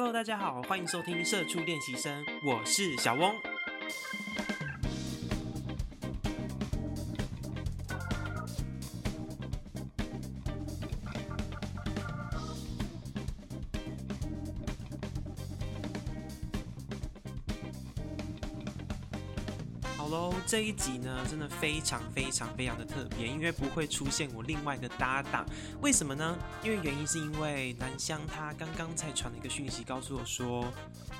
Hello，大家好，欢迎收听社畜练习生，我是小翁。这一集呢，真的非常非常非常的特别，因为不会出现我另外一个搭档。为什么呢？因为原因是因为南湘他刚刚才传了一个讯息告诉我说，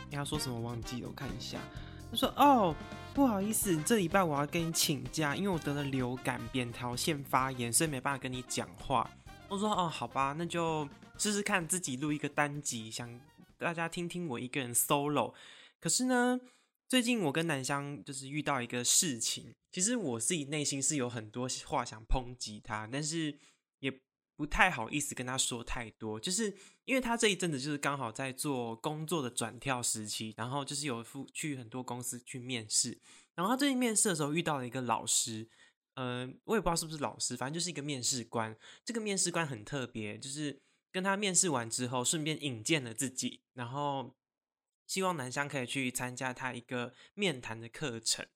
你要说什么忘记了，我看一下。他说：“哦，不好意思，这礼拜我要跟你请假，因为我得了流感、扁桃腺发炎，所以没办法跟你讲话。”我说：“哦，好吧，那就试试看自己录一个单集，想大家听听我一个人 solo。可是呢。”最近我跟南湘就是遇到一个事情，其实我自己内心是有很多话想抨击他，但是也不太好意思跟他说太多，就是因为他这一阵子就是刚好在做工作的转跳时期，然后就是有去很多公司去面试，然后他最近面试的时候遇到了一个老师，嗯，我也不知道是不是老师，反正就是一个面试官，这个面试官很特别，就是跟他面试完之后，顺便引荐了自己，然后。希望南湘可以去参加他一个面谈的课程，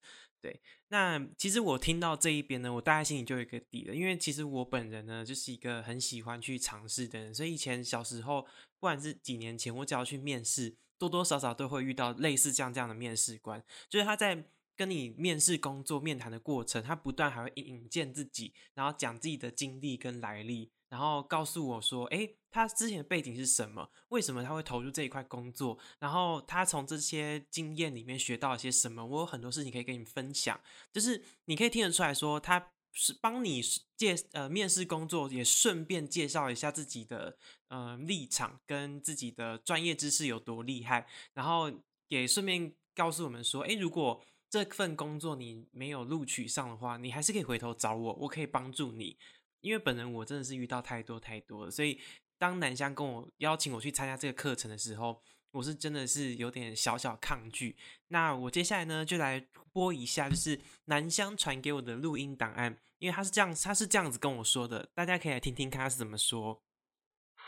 对。那其实我听到这一边呢，我大概心里就有一个底了，因为其实我本人呢就是一个很喜欢去尝试的人，所以以前小时候，不管是几年前，我只要去面试，多多少少都会遇到类似这样这样的面试官，就是他在跟你面试工作面谈的过程，他不断还会引荐自己，然后讲自己的经历跟来历。然后告诉我说：“哎，他之前的背景是什么？为什么他会投入这一块工作？然后他从这些经验里面学到了些什么？我有很多事情可以跟你分享。就是你可以听得出来说，他是帮你介呃面试工作，也顺便介绍一下自己的呃立场跟自己的专业知识有多厉害。然后也顺便告诉我们说：，哎，如果这份工作你没有录取上的话，你还是可以回头找我，我可以帮助你。”因为本人我真的是遇到太多太多了，所以当南湘跟我邀请我去参加这个课程的时候，我是真的是有点小小抗拒。那我接下来呢，就来播一下，就是南湘传给我的录音档案，因为他是这样，他是这样子跟我说的，大家可以来听听看他是怎么说。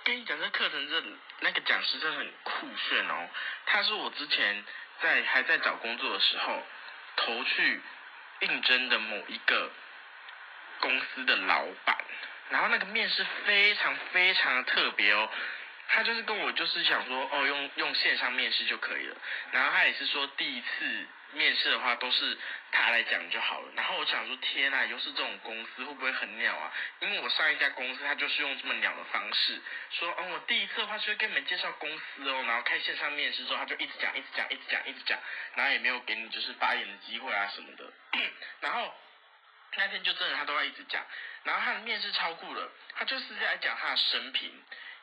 跟你讲，这课程这那个讲师真的很酷炫哦。他是我之前在还在找工作的时候投去应征的某一个。公司的老板，然后那个面试非常非常的特别哦，他就是跟我就是想说哦用用线上面试就可以了，然后他也是说第一次面试的话都是他来讲就好了，然后我想说天呐，又是这种公司会不会很鸟啊？因为我上一家公司他就是用这么鸟的方式，说哦我第一次的话是会跟你们介绍公司哦，然后开线上面试之后他就一直讲一直讲一直讲一直讲，然后也没有给你就是发言的机会啊什么的，然后。那天就真的他都要一直讲，然后他的面试超酷了，他就是在讲他的生平，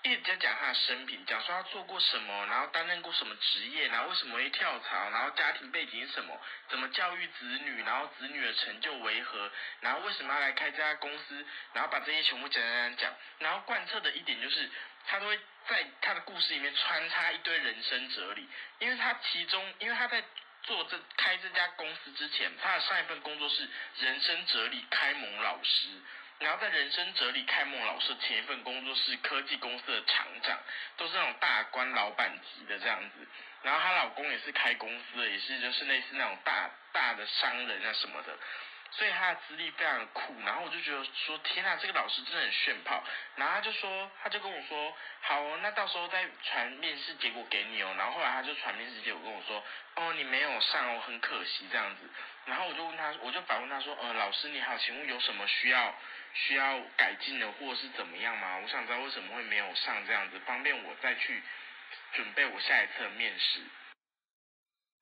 一直在讲他的生平，讲说他做过什么，然后担任过什么职业，然后为什么会跳槽，然后家庭背景什么，怎么教育子女，然后子女的成就为何，然后为什么要来开这家公司，然后把这些全部讲讲讲讲，然后贯彻的一点就是他都会在他的故事里面穿插一堆人生哲理，因为他其中，因为他在。做这开这家公司之前，他的上一份工作是人生哲理开蒙老师，然后在人生哲理开蒙老师前一份工作是科技公司的厂长，都是那种大官老板级的这样子。然后她老公也是开公司的，也是就是类似那种大大的商人啊什么的。所以他的资历非常酷，然后我就觉得说天呐，这个老师真的很炫炮。然后他就说，他就跟我说，好哦，那到时候再传面试结果给你哦。然后后来他就传面试结果跟我说，哦，你没有上哦，很可惜这样子。然后我就问他，我就反问他说，呃，老师你好，请问有什么需要需要改进的，或者是怎么样吗？我想知道为什么会没有上这样子，方便我再去准备我下一次的面试。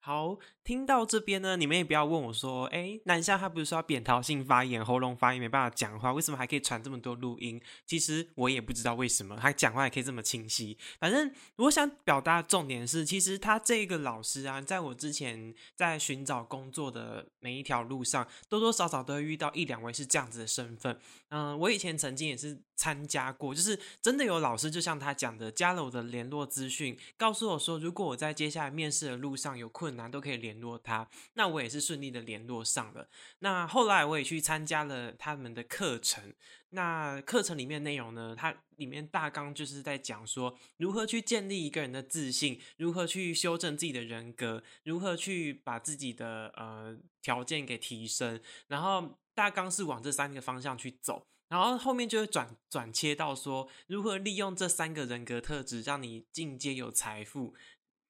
好，听到这边呢，你们也不要问我说，哎，南下他不是说扁桃性发炎、喉咙发炎没办法讲话，为什么还可以传这么多录音？其实我也不知道为什么他讲话也可以这么清晰。反正我想表达的重点是，其实他这个老师啊，在我之前在寻找工作的每一条路上，多多少少都会遇到一两位是这样子的身份。嗯，我以前曾经也是。参加过，就是真的有老师，就像他讲的，加了我的联络资讯，告诉我说，如果我在接下来面试的路上有困难，都可以联络他。那我也是顺利的联络上了。那后来我也去参加了他们的课程。那课程里面内容呢，它里面大纲就是在讲说，如何去建立一个人的自信，如何去修正自己的人格，如何去把自己的呃条件给提升。然后大纲是往这三个方向去走。然后后面就会转转切到说，如何利用这三个人格特质让你进阶有财富。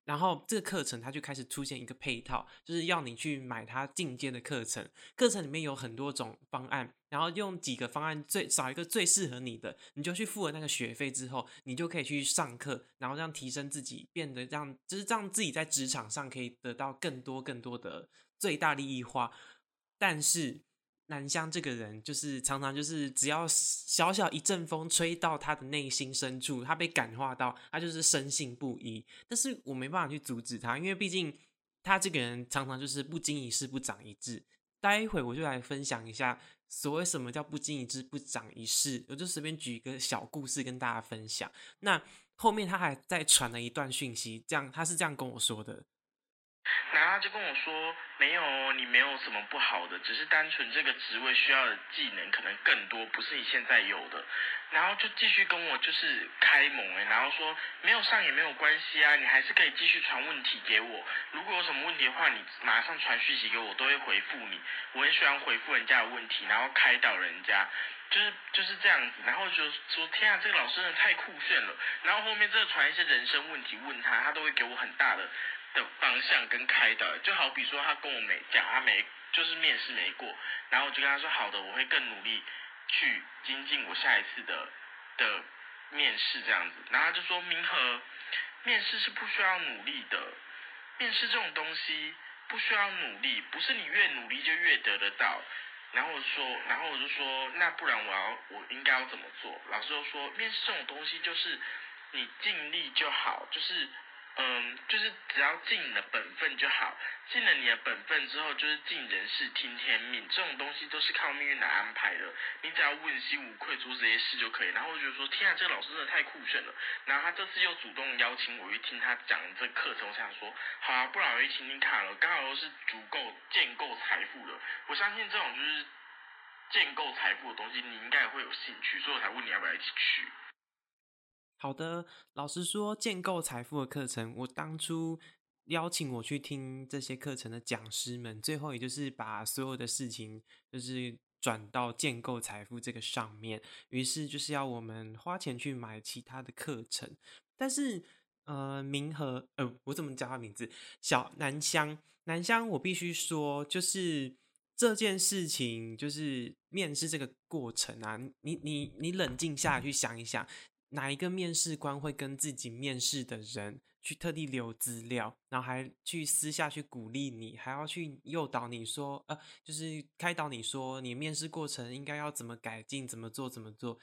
然后这个课程它就开始出现一个配套，就是要你去买它进阶的课程。课程里面有很多种方案，然后用几个方案最找一个最适合你的，你就去付了那个学费之后，你就可以去上课，然后让提升自己，变得让就是让自己在职场上可以得到更多更多的最大利益化。但是。南湘这个人就是常常就是只要小小一阵风吹到他的内心深处，他被感化到，他就是深信不疑。但是我没办法去阻止他，因为毕竟他这个人常常就是不经一事不长一智。待会我就来分享一下所谓什么叫不经一事不长一事，我就随便举一个小故事跟大家分享。那后面他还在传了一段讯息，这样他是这样跟我说的。然后他就跟我说：“没有，你没有什么不好的，只是单纯这个职位需要的技能可能更多，不是你现在有的。”然后就继续跟我就是开蒙哎，然后说没有上也没有关系啊，你还是可以继续传问题给我。如果有什么问题的话，你马上传讯息给我，都会回复你。我很喜欢回复人家的问题，然后开导人家，就是就是这样子。然后就说天啊，这个老师真的太酷炫了。然后后面这传一些人生问题问他，他都会给我很大的。的方向跟开导，就好比说他跟我没讲，他没就是面试没过，然后我就跟他说好的，我会更努力去精进我下一次的的面试这样子，然后他就说明和面试是不需要努力的，面试这种东西不需要努力，不是你越努力就越得得到，然后我说，然后我就说那不然我要我应该要怎么做？老师就说面试这种东西就是你尽力就好，就是。嗯，就是只要尽你的本分就好，尽了你的本分之后，就是尽人事听天命，这种东西都是靠命运来安排的。你只要问心无愧做这些事就可以。然后我就说，天啊，这个老师真的太酷炫了。然后他这次又主动邀请我去听他讲这课程，我想说，好啊，不然我去听听看了。刚好又是足够建构财富的，我相信这种就是建构财富的东西，你应该也会有兴趣，所以我才问你要不要一起去。好的，老实说，建构财富的课程，我当初邀请我去听这些课程的讲师们，最后也就是把所有的事情就是转到建构财富这个上面，于是就是要我们花钱去买其他的课程。但是，呃，明和呃，我怎么叫他名字？小南香，南香，我必须说，就是这件事情，就是面试这个过程啊，你你你冷静下来去想一想。哪一个面试官会跟自己面试的人去特地留资料，然后还去私下去鼓励你，还要去诱导你说，呃，就是开导你说，你面试过程应该要怎么改进，怎么做，怎么做？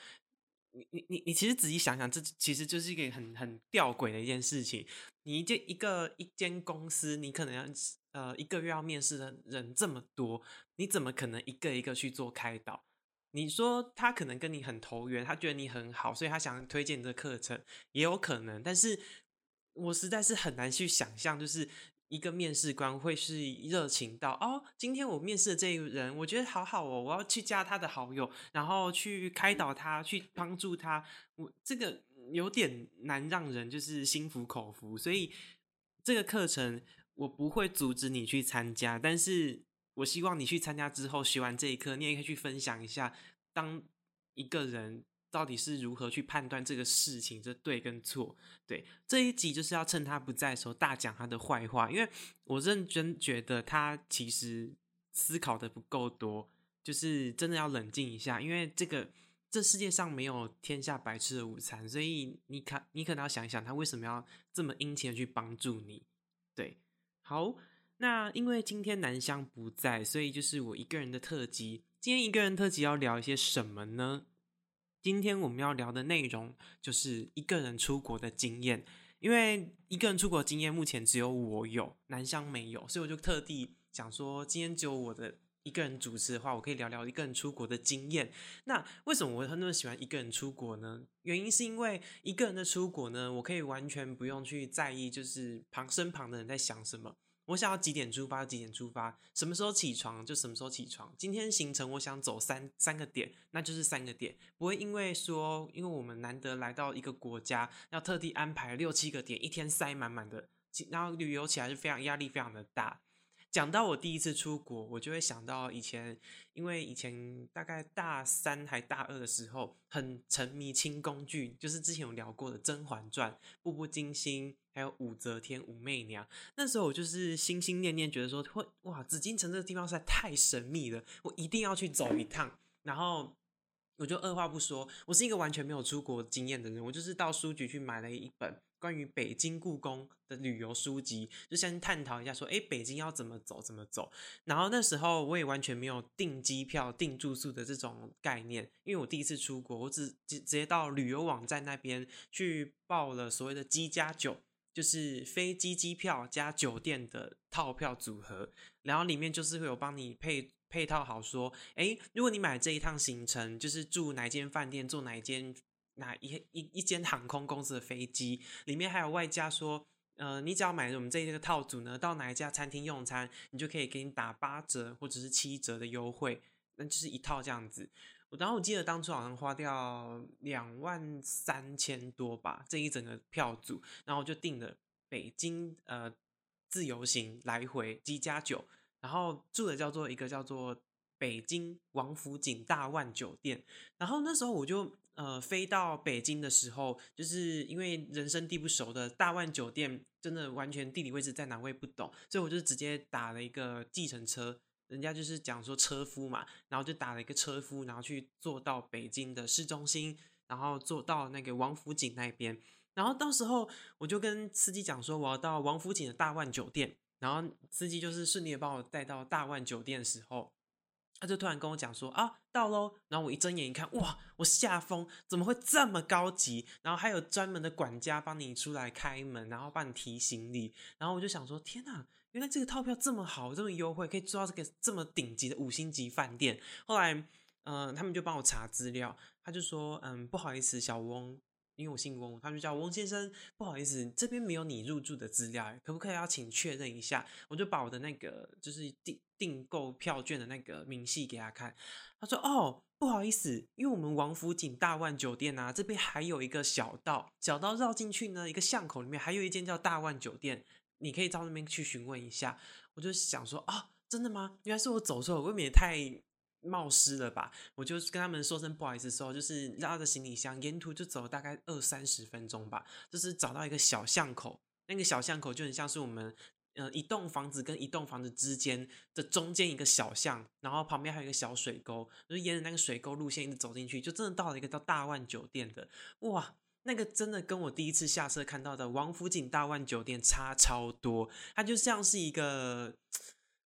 你你你你其实仔细想想，这其实就是一个很很吊诡的一件事情。你这一个一间公司，你可能要呃一个月要面试的人这么多，你怎么可能一个一个去做开导？你说他可能跟你很投缘，他觉得你很好，所以他想推荐这课程，也有可能。但是我实在是很难去想象，就是一个面试官会是热情到哦，今天我面试的这个人，我觉得好好哦，我要去加他的好友，然后去开导他，去帮助他。我这个有点难让人就是心服口服，所以这个课程我不会阻止你去参加，但是。我希望你去参加之后学完这一课，你也可以去分享一下，当一个人到底是如何去判断这个事情这对跟错。对这一集就是要趁他不在的时候大讲他的坏话，因为我认真觉得他其实思考的不够多，就是真的要冷静一下，因为这个这世界上没有天下白吃的午餐，所以你看你可能要想一想他为什么要这么殷勤的去帮助你。对，好。那因为今天南湘不在，所以就是我一个人的特辑。今天一个人特辑要聊一些什么呢？今天我们要聊的内容就是一个人出国的经验。因为一个人出国经验目前只有我有，南湘没有，所以我就特地想说，今天只有我的一个人主持的话，我可以聊聊一个人出国的经验。那为什么我会那么喜欢一个人出国呢？原因是因为一个人的出国呢，我可以完全不用去在意，就是旁身旁的人在想什么。我想要几点出发，几点出发，什么时候起床就什么时候起床。今天行程我想走三三个点，那就是三个点，不会因为说，因为我们难得来到一个国家，要特地安排六七个点，一天塞满满的，然后旅游起来是非常压力非常的大。讲到我第一次出国，我就会想到以前，因为以前大概大三还大二的时候，很沉迷清宫剧，就是之前有聊过的《甄嬛传》《步步惊心》，还有武则天、武媚娘。那时候我就是心心念念，觉得说会哇，紫禁城这个地方实在太神秘了，我一定要去走一趟。然后我就二话不说，我是一个完全没有出国经验的人，我就是到书局去买了一本。关于北京故宫的旅游书籍，就先探讨一下，说，哎，北京要怎么走，怎么走。然后那时候我也完全没有订机票、订住宿的这种概念，因为我第一次出国，我只直直接到旅游网站那边去报了所谓的“机加酒”，就是飞机机票加酒店的套票组合。然后里面就是会有帮你配配套好，说，哎，如果你买这一趟行程，就是住哪间饭店，住哪间。哪一一一间航空公司的飞机里面还有外加说，呃，你只要买我们这一个套组呢，到哪一家餐厅用餐，你就可以给你打八折或者是七折的优惠，那就是一套这样子。然后我记得当初好像花掉两万三千多吧，这一整个票组，然后就订了北京呃自由行来回机加酒，然后住的叫做一个叫做北京王府井大万酒店，然后那时候我就。呃，飞到北京的时候，就是因为人生地不熟的大万酒店，真的完全地理位置在哪我也不懂，所以我就直接打了一个计程车，人家就是讲说车夫嘛，然后就打了一个车夫，然后去坐到北京的市中心，然后坐到那个王府井那边，然后到时候我就跟司机讲说我要到王府井的大万酒店，然后司机就是顺利的把我带到大万酒店的时候。他就突然跟我讲说啊到喽，然后我一睁眼一看，哇，我吓疯，怎么会这么高级？然后还有专门的管家帮你出来开门，然后帮你提行李。然后我就想说，天哪，原来这个套票这么好，这么优惠，可以住到这个这么顶级的五星级饭店。后来，嗯，他们就帮我查资料，他就说，嗯，不好意思，小翁。因为我姓翁，他就叫翁先生。不好意思，这边没有你入住的资料，可不可以要请确认一下？我就把我的那个就是订订购票券的那个明细给他看。他说：“哦，不好意思，因为我们王府井大万酒店啊，这边还有一个小道，小道绕进去呢，一个巷口里面还有一间叫大万酒店，你可以到那边去询问一下。”我就想说：“啊，真的吗？原来是我走错了，未免也太……”冒失了吧？我就跟他们说声不好意思，时候就是拉着行李箱，沿途就走了大概二三十分钟吧，就是找到一个小巷口，那个小巷口就很像是我们呃一栋房子跟一栋房子之间的中间一个小巷，然后旁边还有一个小水沟，就沿着那个水沟路线一直走进去，就真的到了一个叫大万酒店的，哇，那个真的跟我第一次下车看到的王府井大万酒店差超多，它就像是一个。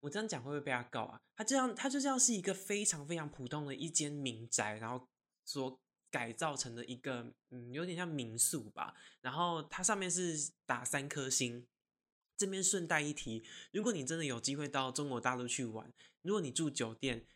我这样讲会不会被他告啊？他这样，他就这样是一个非常非常普通的一间民宅，然后所改造成的一个，嗯，有点像民宿吧。然后它上面是打三颗星。这边顺带一提，如果你真的有机会到中国大陆去玩，如果你住酒店。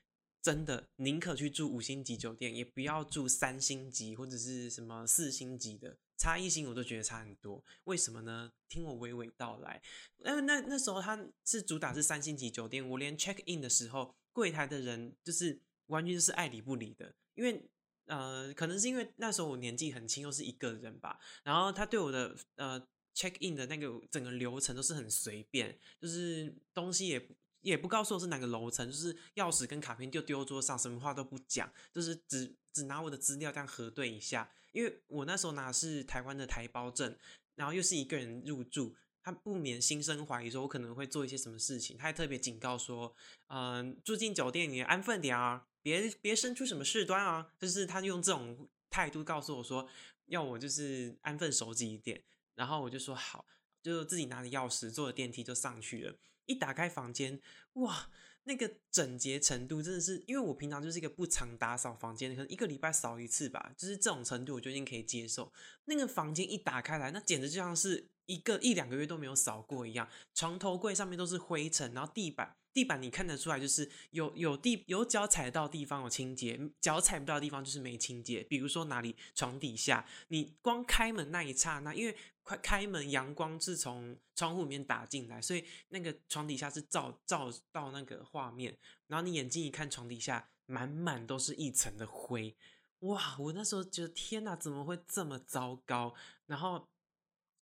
真的宁可去住五星级酒店，也不要住三星级或者是什么四星级的，差一星我都觉得差很多。为什么呢？听我娓娓道来。因为那那时候他是主打是三星级酒店，我连 check in 的时候，柜台的人就是完全就是爱理不理的。因为呃，可能是因为那时候我年纪很轻，又是一个人吧。然后他对我的呃 check in 的那个整个流程都是很随便，就是东西也。也不告诉我是哪个楼层，就是钥匙跟卡片就丢桌上，什么话都不讲，就是只只拿我的资料这样核对一下。因为我那时候拿的是台湾的台胞证，然后又是一个人入住，他不免心生怀疑，说我可能会做一些什么事情。他还特别警告说，嗯，住进酒店你安分点啊，别别生出什么事端啊。就是他用这种态度告诉我说，要我就是安分守己一点。然后我就说好，就自己拿着钥匙坐着电梯就上去了。一打开房间，哇，那个整洁程度真的是，因为我平常就是一个不常打扫房间，可能一个礼拜扫一次吧，就是这种程度我就已经可以接受。那个房间一打开来，那简直就像是一个一两个月都没有扫过一样，床头柜上面都是灰尘，然后地板地板你看得出来就是有有地有脚踩到地方有清洁，脚踩不到的地方就是没清洁。比如说哪里床底下，你光开门那一刹那，因为快开门阳光是从窗户里面打进来，所以那个床底下是照照到那个画面，然后你眼睛一看床底下满满都是一层的灰，哇！我那时候觉得天哪，怎么会这么糟糕？然后。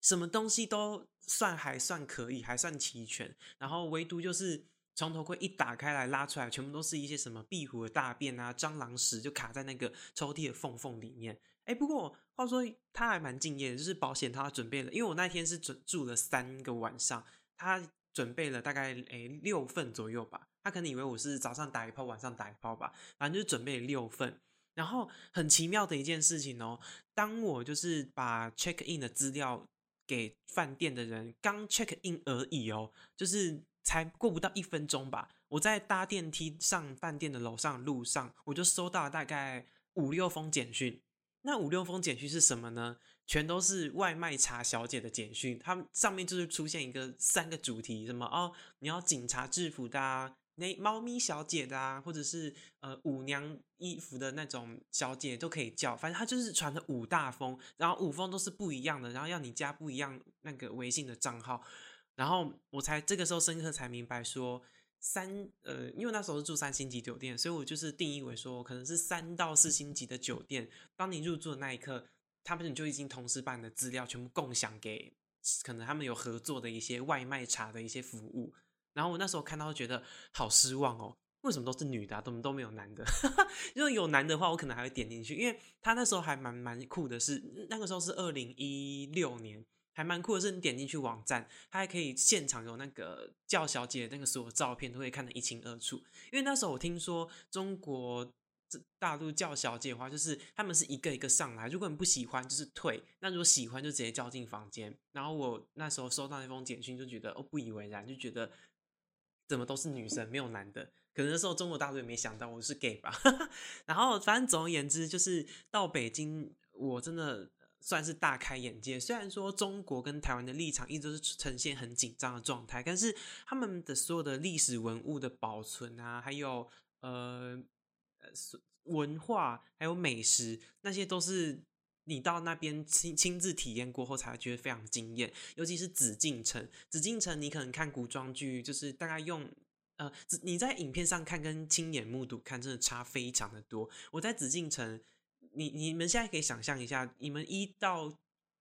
什么东西都算还算可以，还算齐全，然后唯独就是床头柜一打开来拉出来，全部都是一些什么壁虎的大便啊、蟑螂屎，就卡在那个抽屉的缝缝里面。哎，不过话说他还蛮敬业的，就是保险他准备了，因为我那天是准住了三个晚上，他准备了大概诶六份左右吧。他可能以为我是早上打一炮，晚上打一炮吧，反正就准备了六份。然后很奇妙的一件事情哦，当我就是把 check in 的资料。给饭店的人刚 check in 而已哦，就是才过不到一分钟吧。我在搭电梯上饭店的楼上路上，我就收到了大概五六封简讯。那五六封简讯是什么呢？全都是外卖茶小姐的简讯。他们上面就是出现一个三个主题，什么哦，你要警察制服的啊。那猫咪小姐的啊，或者是呃舞娘衣服的那种小姐都可以叫，反正他就是传的五大封，然后五封都是不一样的，然后要你加不一样那个微信的账号，然后我才这个时候深刻才明白说三呃，因为那时候是住三星级酒店，所以我就是定义为说可能是三到四星级的酒店，当你入住的那一刻，他们就已经同时把你的资料全部共享给可能他们有合作的一些外卖茶的一些服务。然后我那时候看到觉得好失望哦，为什么都是女的，怎么都没有男的？如果有男的话，我可能还会点进去，因为他那时候还蛮蛮酷的，是那个时候是二零一六年，还蛮酷的是你点进去网站，它还可以现场有那个叫小姐那个所有照片都可以看得一清二楚。因为那时候我听说中国大陆叫小姐的话，就是他们是一个一个上来，如果你不喜欢就是退，那如果喜欢就直接叫进房间。然后我那时候收到那封简讯，就觉得哦不以为然，就觉得。怎么都是女生，没有男的？可能那时候中国大陆也没想到我是 gay 吧。然后反正总而言之，就是到北京，我真的算是大开眼界。虽然说中国跟台湾的立场一直都是呈现很紧张的状态，但是他们的所有的历史文物的保存啊，还有呃呃文化，还有美食，那些都是。你到那边亲亲自体验过后，才觉得非常惊艳。尤其是紫禁城，紫禁城你可能看古装剧，就是大概用呃，你在影片上看跟亲眼目睹看，真的差非常的多。我在紫禁城，你你们现在可以想象一下，你们一到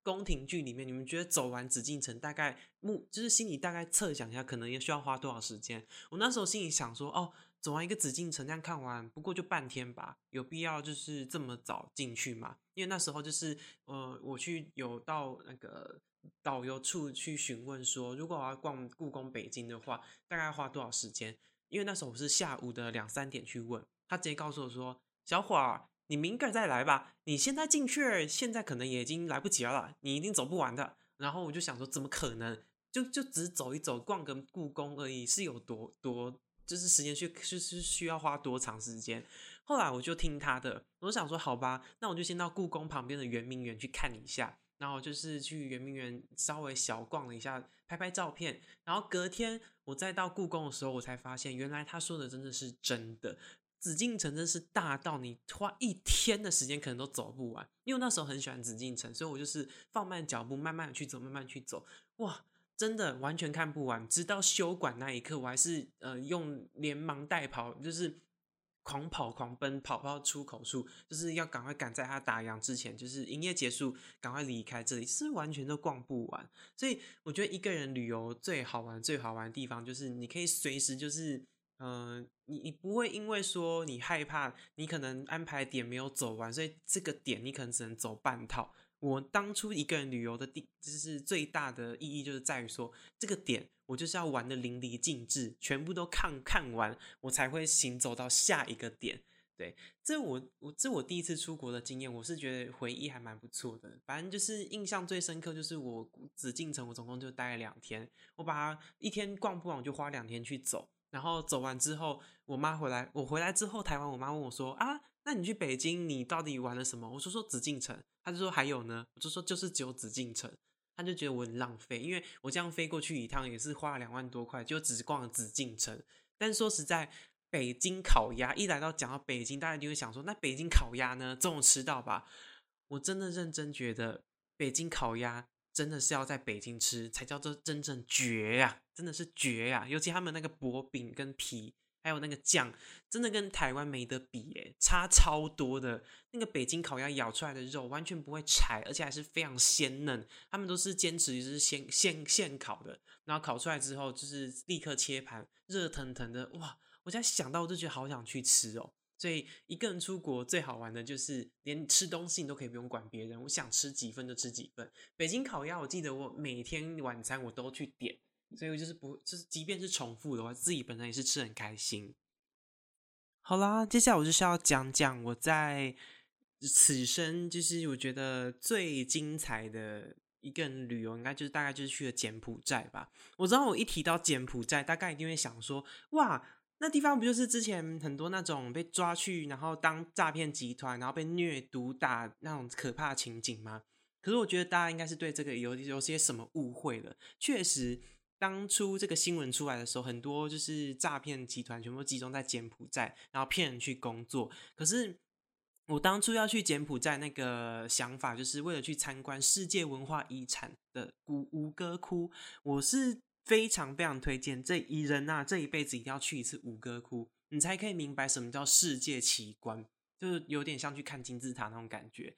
宫廷剧里面，你们觉得走完紫禁城，大概目就是心里大概测想一下，可能也需要花多少时间？我那时候心里想说，哦。走完一个紫禁城，这样看完不过就半天吧，有必要就是这么早进去吗？因为那时候就是呃，我去有到那个导游处去询问说，如果我要逛故宫北京的话，大概花多少时间？因为那时候我是下午的两三点去问，他直接告诉我说：“小伙儿，你明个再来吧，你现在进去，现在可能也已经来不及了，你一定走不完的。”然后我就想说，怎么可能？就就只走一走，逛个故宫而已，是有多多？就是时间去是是需要花多长时间？后来我就听他的，我想说好吧，那我就先到故宫旁边的圆明园去看一下，然后就是去圆明园稍微小逛了一下，拍拍照片。然后隔天我再到故宫的时候，我才发现原来他说的真的是真的。紫禁城真是大到你花一天的时间可能都走不完。因为那时候很喜欢紫禁城，所以我就是放慢脚步，慢慢的去走，慢慢去走。哇！真的完全看不完，直到休馆那一刻，我还是呃用连忙带跑，就是狂跑狂奔，跑到出口处，就是要赶快赶在他打烊之前，就是营业结束，赶快离开这里，是完全都逛不完。所以我觉得一个人旅游最好玩、最好玩的地方，就是你可以随时就是，嗯，你你不会因为说你害怕，你可能安排点没有走完，所以这个点你可能只能走半套。我当初一个人旅游的地，就是最大的意义，就是在于说这个点，我就是要玩的淋漓尽致，全部都看看完，我才会行走到下一个点。对，这我我这我第一次出国的经验，我是觉得回忆还蛮不错的。反正就是印象最深刻，就是我紫禁城，我总共就待了两天，我把它一天逛不完，我就花两天去走。然后走完之后，我妈回来，我回来之后，台湾我妈问我说啊。那你去北京，你到底玩了什么？我就说紫禁城，他就说还有呢，我就说就是只有紫禁城，他他就觉得我很浪费，因为我这样飞过去一趟也是花了两万多块，就只逛紫禁城。但说实在，北京烤鸭一来到讲到北京，大家就会想说，那北京烤鸭呢，总有吃到吧？我真的认真觉得，北京烤鸭真的是要在北京吃才叫做真正绝呀，真的是绝呀！尤其他们那个薄饼跟皮。还有那个酱，真的跟台湾没得比诶，差超多的。那个北京烤鸭咬出来的肉完全不会柴，而且还是非常鲜嫩。他们都是坚持就是现现现烤的，然后烤出来之后就是立刻切盘，热腾腾的。哇！我现在想到我就觉得好想去吃哦。所以一个人出国最好玩的就是连吃东西你都可以不用管别人，我想吃几份就吃几份。北京烤鸭，我记得我每天晚餐我都去点。所以我就是不，就是即便是重复的话，自己本身也是吃很开心。好啦，接下来我就是要讲讲我在此生就是我觉得最精彩的一个人旅游，应该就是大概就是去了柬埔寨吧。我知道我一提到柬埔寨，大概一定会想说，哇，那地方不就是之前很多那种被抓去然后当诈骗集团，然后被虐毒打那种可怕情景吗？可是我觉得大家应该是对这个有有些什么误会了，确实。当初这个新闻出来的时候，很多就是诈骗集团全部集中在柬埔寨，然后骗人去工作。可是我当初要去柬埔寨那个想法，就是为了去参观世界文化遗产的古吴哥窟。我是非常非常推荐这一人呐，这一辈子一定要去一次吴哥窟，你才可以明白什么叫世界奇观，就是有点像去看金字塔那种感觉。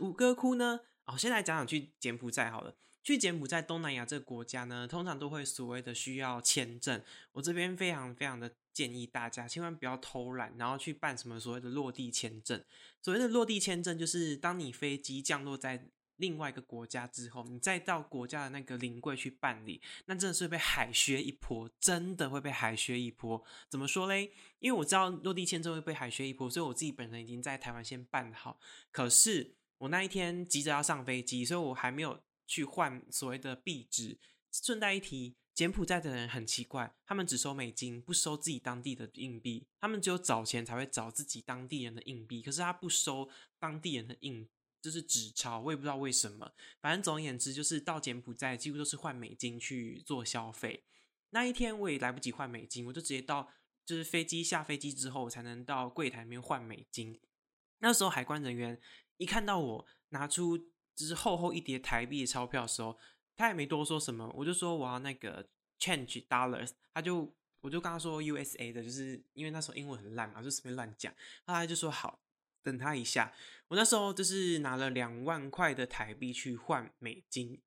吴哥窟呢，哦，先来讲讲去柬埔寨好了。去柬埔寨东南亚这个国家呢，通常都会所谓的需要签证。我这边非常非常的建议大家，千万不要偷懒，然后去办什么所谓的落地签证。所谓的落地签证，就是当你飞机降落在另外一个国家之后，你再到国家的那个领柜去办理，那真的是被海削一波，真的会被海削一波。怎么说嘞？因为我知道落地签证会被海削一波，所以我自己本身已经在台湾先办好。可是我那一天急着要上飞机，所以我还没有。去换所谓的币值。顺带一提，柬埔寨的人很奇怪，他们只收美金，不收自己当地的硬币。他们只有找钱才会找自己当地人的硬币，可是他不收当地人的硬，就是纸钞。我也不知道为什么。反正总而言之，就是到柬埔寨几乎都是换美金去做消费。那一天我也来不及换美金，我就直接到，就是飞机下飞机之后才能到柜台里面换美金。那时候海关人员一看到我拿出。就是厚厚一叠台币的钞票的时候，他也没多说什么，我就说我要那个 change dollars，他就我就跟他说 USA 的，就是因为那时候英文很烂嘛，就随便乱讲，后来就说好，等他一下。我那时候就是拿了两万块的台币去换美金，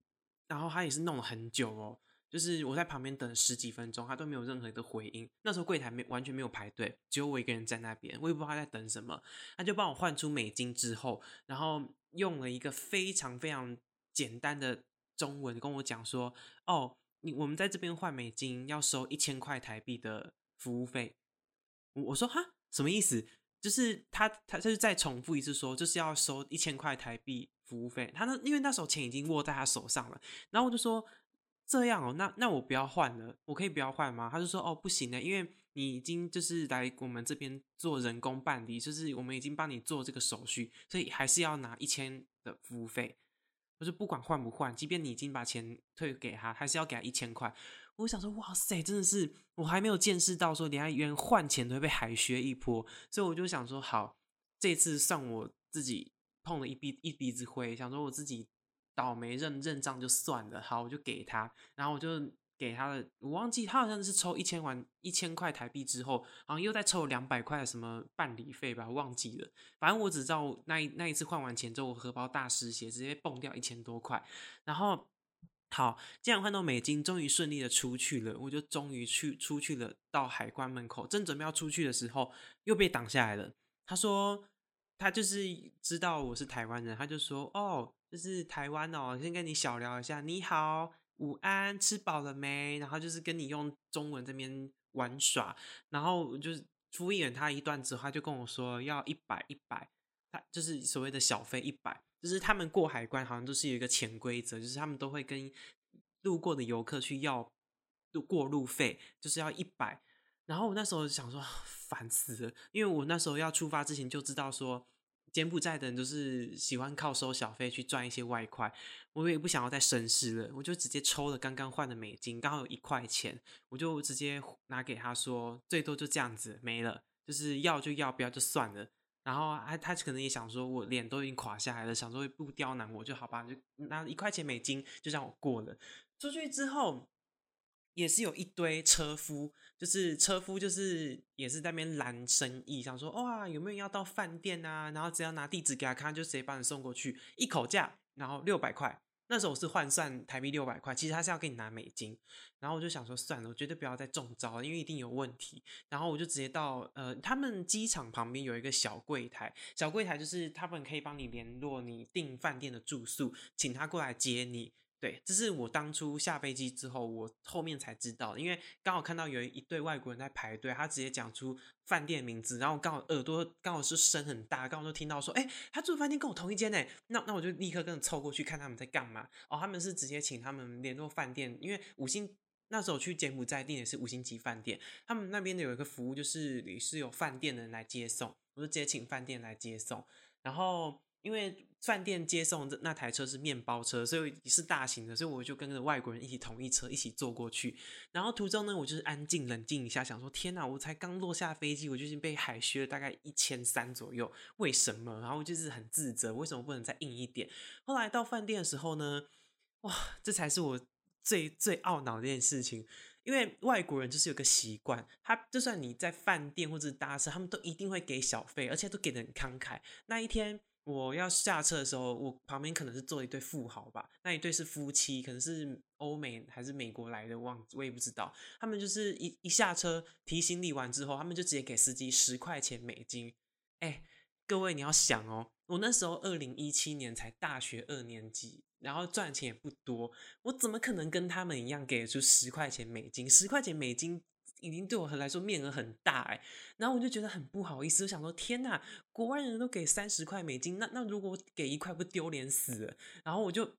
然后他也是弄了很久哦。就是我在旁边等十几分钟，他都没有任何的回应。那时候柜台没完全没有排队，只有我一个人在那边，我也不知道他在等什么。他就帮我换出美金之后，然后用了一个非常非常简单的中文跟我讲说：“哦，你我们在这边换美金要收一千块台币的服务费。”我说：“哈，什么意思？”就是他他就是再重复一次说，就是要收一千块台币服务费。他那因为那时候钱已经握在他手上了，然后我就说。这样哦，那那我不要换了，我可以不要换吗？他就说哦，不行的，因为你已经就是来我们这边做人工办理，就是我们已经帮你做这个手续，所以还是要拿一千的服务费。我说不管换不换，即便你已经把钱退给他，还是要给他一千块。我想说，哇塞，真的是我还没有见识到说连原换钱都会被海削一波，所以我就想说，好，这次算我自己碰了一鼻一鼻子灰，想说我自己。倒霉认认账就算了，好，我就给他，然后我就给他的，我忘记他好像是抽一千万一千块台币之后，好像又再抽两百块什么办理费吧，忘记了。反正我只知道那一那一次换完钱之后，我荷包大失血，直接蹦掉一千多块。然后好，既然换到美金，终于顺利的出去了，我就终于去出去了，到海关门口，正准备要出去的时候，又被挡下来了。他说他就是知道我是台湾人，他就说哦。就是台湾哦，先跟你小聊一下，你好，午安，吃饱了没？然后就是跟你用中文这边玩耍，然后就是敷衍他一段之后，他就跟我说要一百一百，他就是所谓的小费一百，就是他们过海关好像都是有一个潜规则，就是他们都会跟路过的游客去要路过路费，就是要一百。然后我那时候想说 烦死了，因为我那时候要出发之前就知道说。柬埔寨的人都是喜欢靠收小费去赚一些外快，我也不想要再绅士了，我就直接抽了刚刚换的美金，刚好有一块钱，我就直接拿给他说，最多就这样子没了，就是要就要，不要就算了。然后他他可能也想说，我脸都已经垮下来了，想说不刁难我就好吧，就拿一块钱美金就让我过了。出去之后。也是有一堆车夫，就是车夫，就是也是在那边拦生意，想说哇有没有要到饭店啊？然后只要拿地址给他看，就直接帮你送过去，一口价，然后六百块。那时候我是换算台币六百块，其实他是要给你拿美金。然后我就想说算了，我绝对不要再中招了，因为一定有问题。然后我就直接到呃他们机场旁边有一个小柜台，小柜台就是他们可以帮你联络你订饭店的住宿，请他过来接你。对，这是我当初下飞机之后，我后面才知道，因为刚好看到有一对外国人在排队，他直接讲出饭店名字，然后刚好耳朵刚好是声很大，刚好就听到说，哎，他住的饭店跟我同一间呢，那那我就立刻跟着凑过去看他们在干嘛。哦，他们是直接请他们联络饭店，因为五星那时候去柬埔寨订的是五星级饭店，他们那边的有一个服务就是你是有饭店的人来接送，我就直接请饭店来接送，然后。因为饭店接送的那台车是面包车，所以是大型的，所以我就跟着外国人一起同一车一起坐过去。然后途中呢，我就是安静冷静一下，想说：天哪，我才刚落下飞机，我就已经被海削了大概一千三左右，为什么？然后就是很自责，为什么不能再硬一点？后来到饭店的时候呢，哇，这才是我最最懊恼的一件事情。因为外国人就是有个习惯，他就算你在饭店或者搭车，他们都一定会给小费，而且都给的很慷慨。那一天。我要下车的时候，我旁边可能是坐一对富豪吧，那一对是夫妻，可能是欧美还是美国来的，忘我也不知道。他们就是一一下车提行李完之后，他们就直接给司机十块钱美金。哎，各位你要想哦，我那时候二零一七年才大学二年级，然后赚钱也不多，我怎么可能跟他们一样给出十块钱美金？十块钱美金。已经对我来说面额很大哎，然后我就觉得很不好意思，我想说天呐，国外人都给三十块美金，那那如果我给一块不丢脸死了？然后我就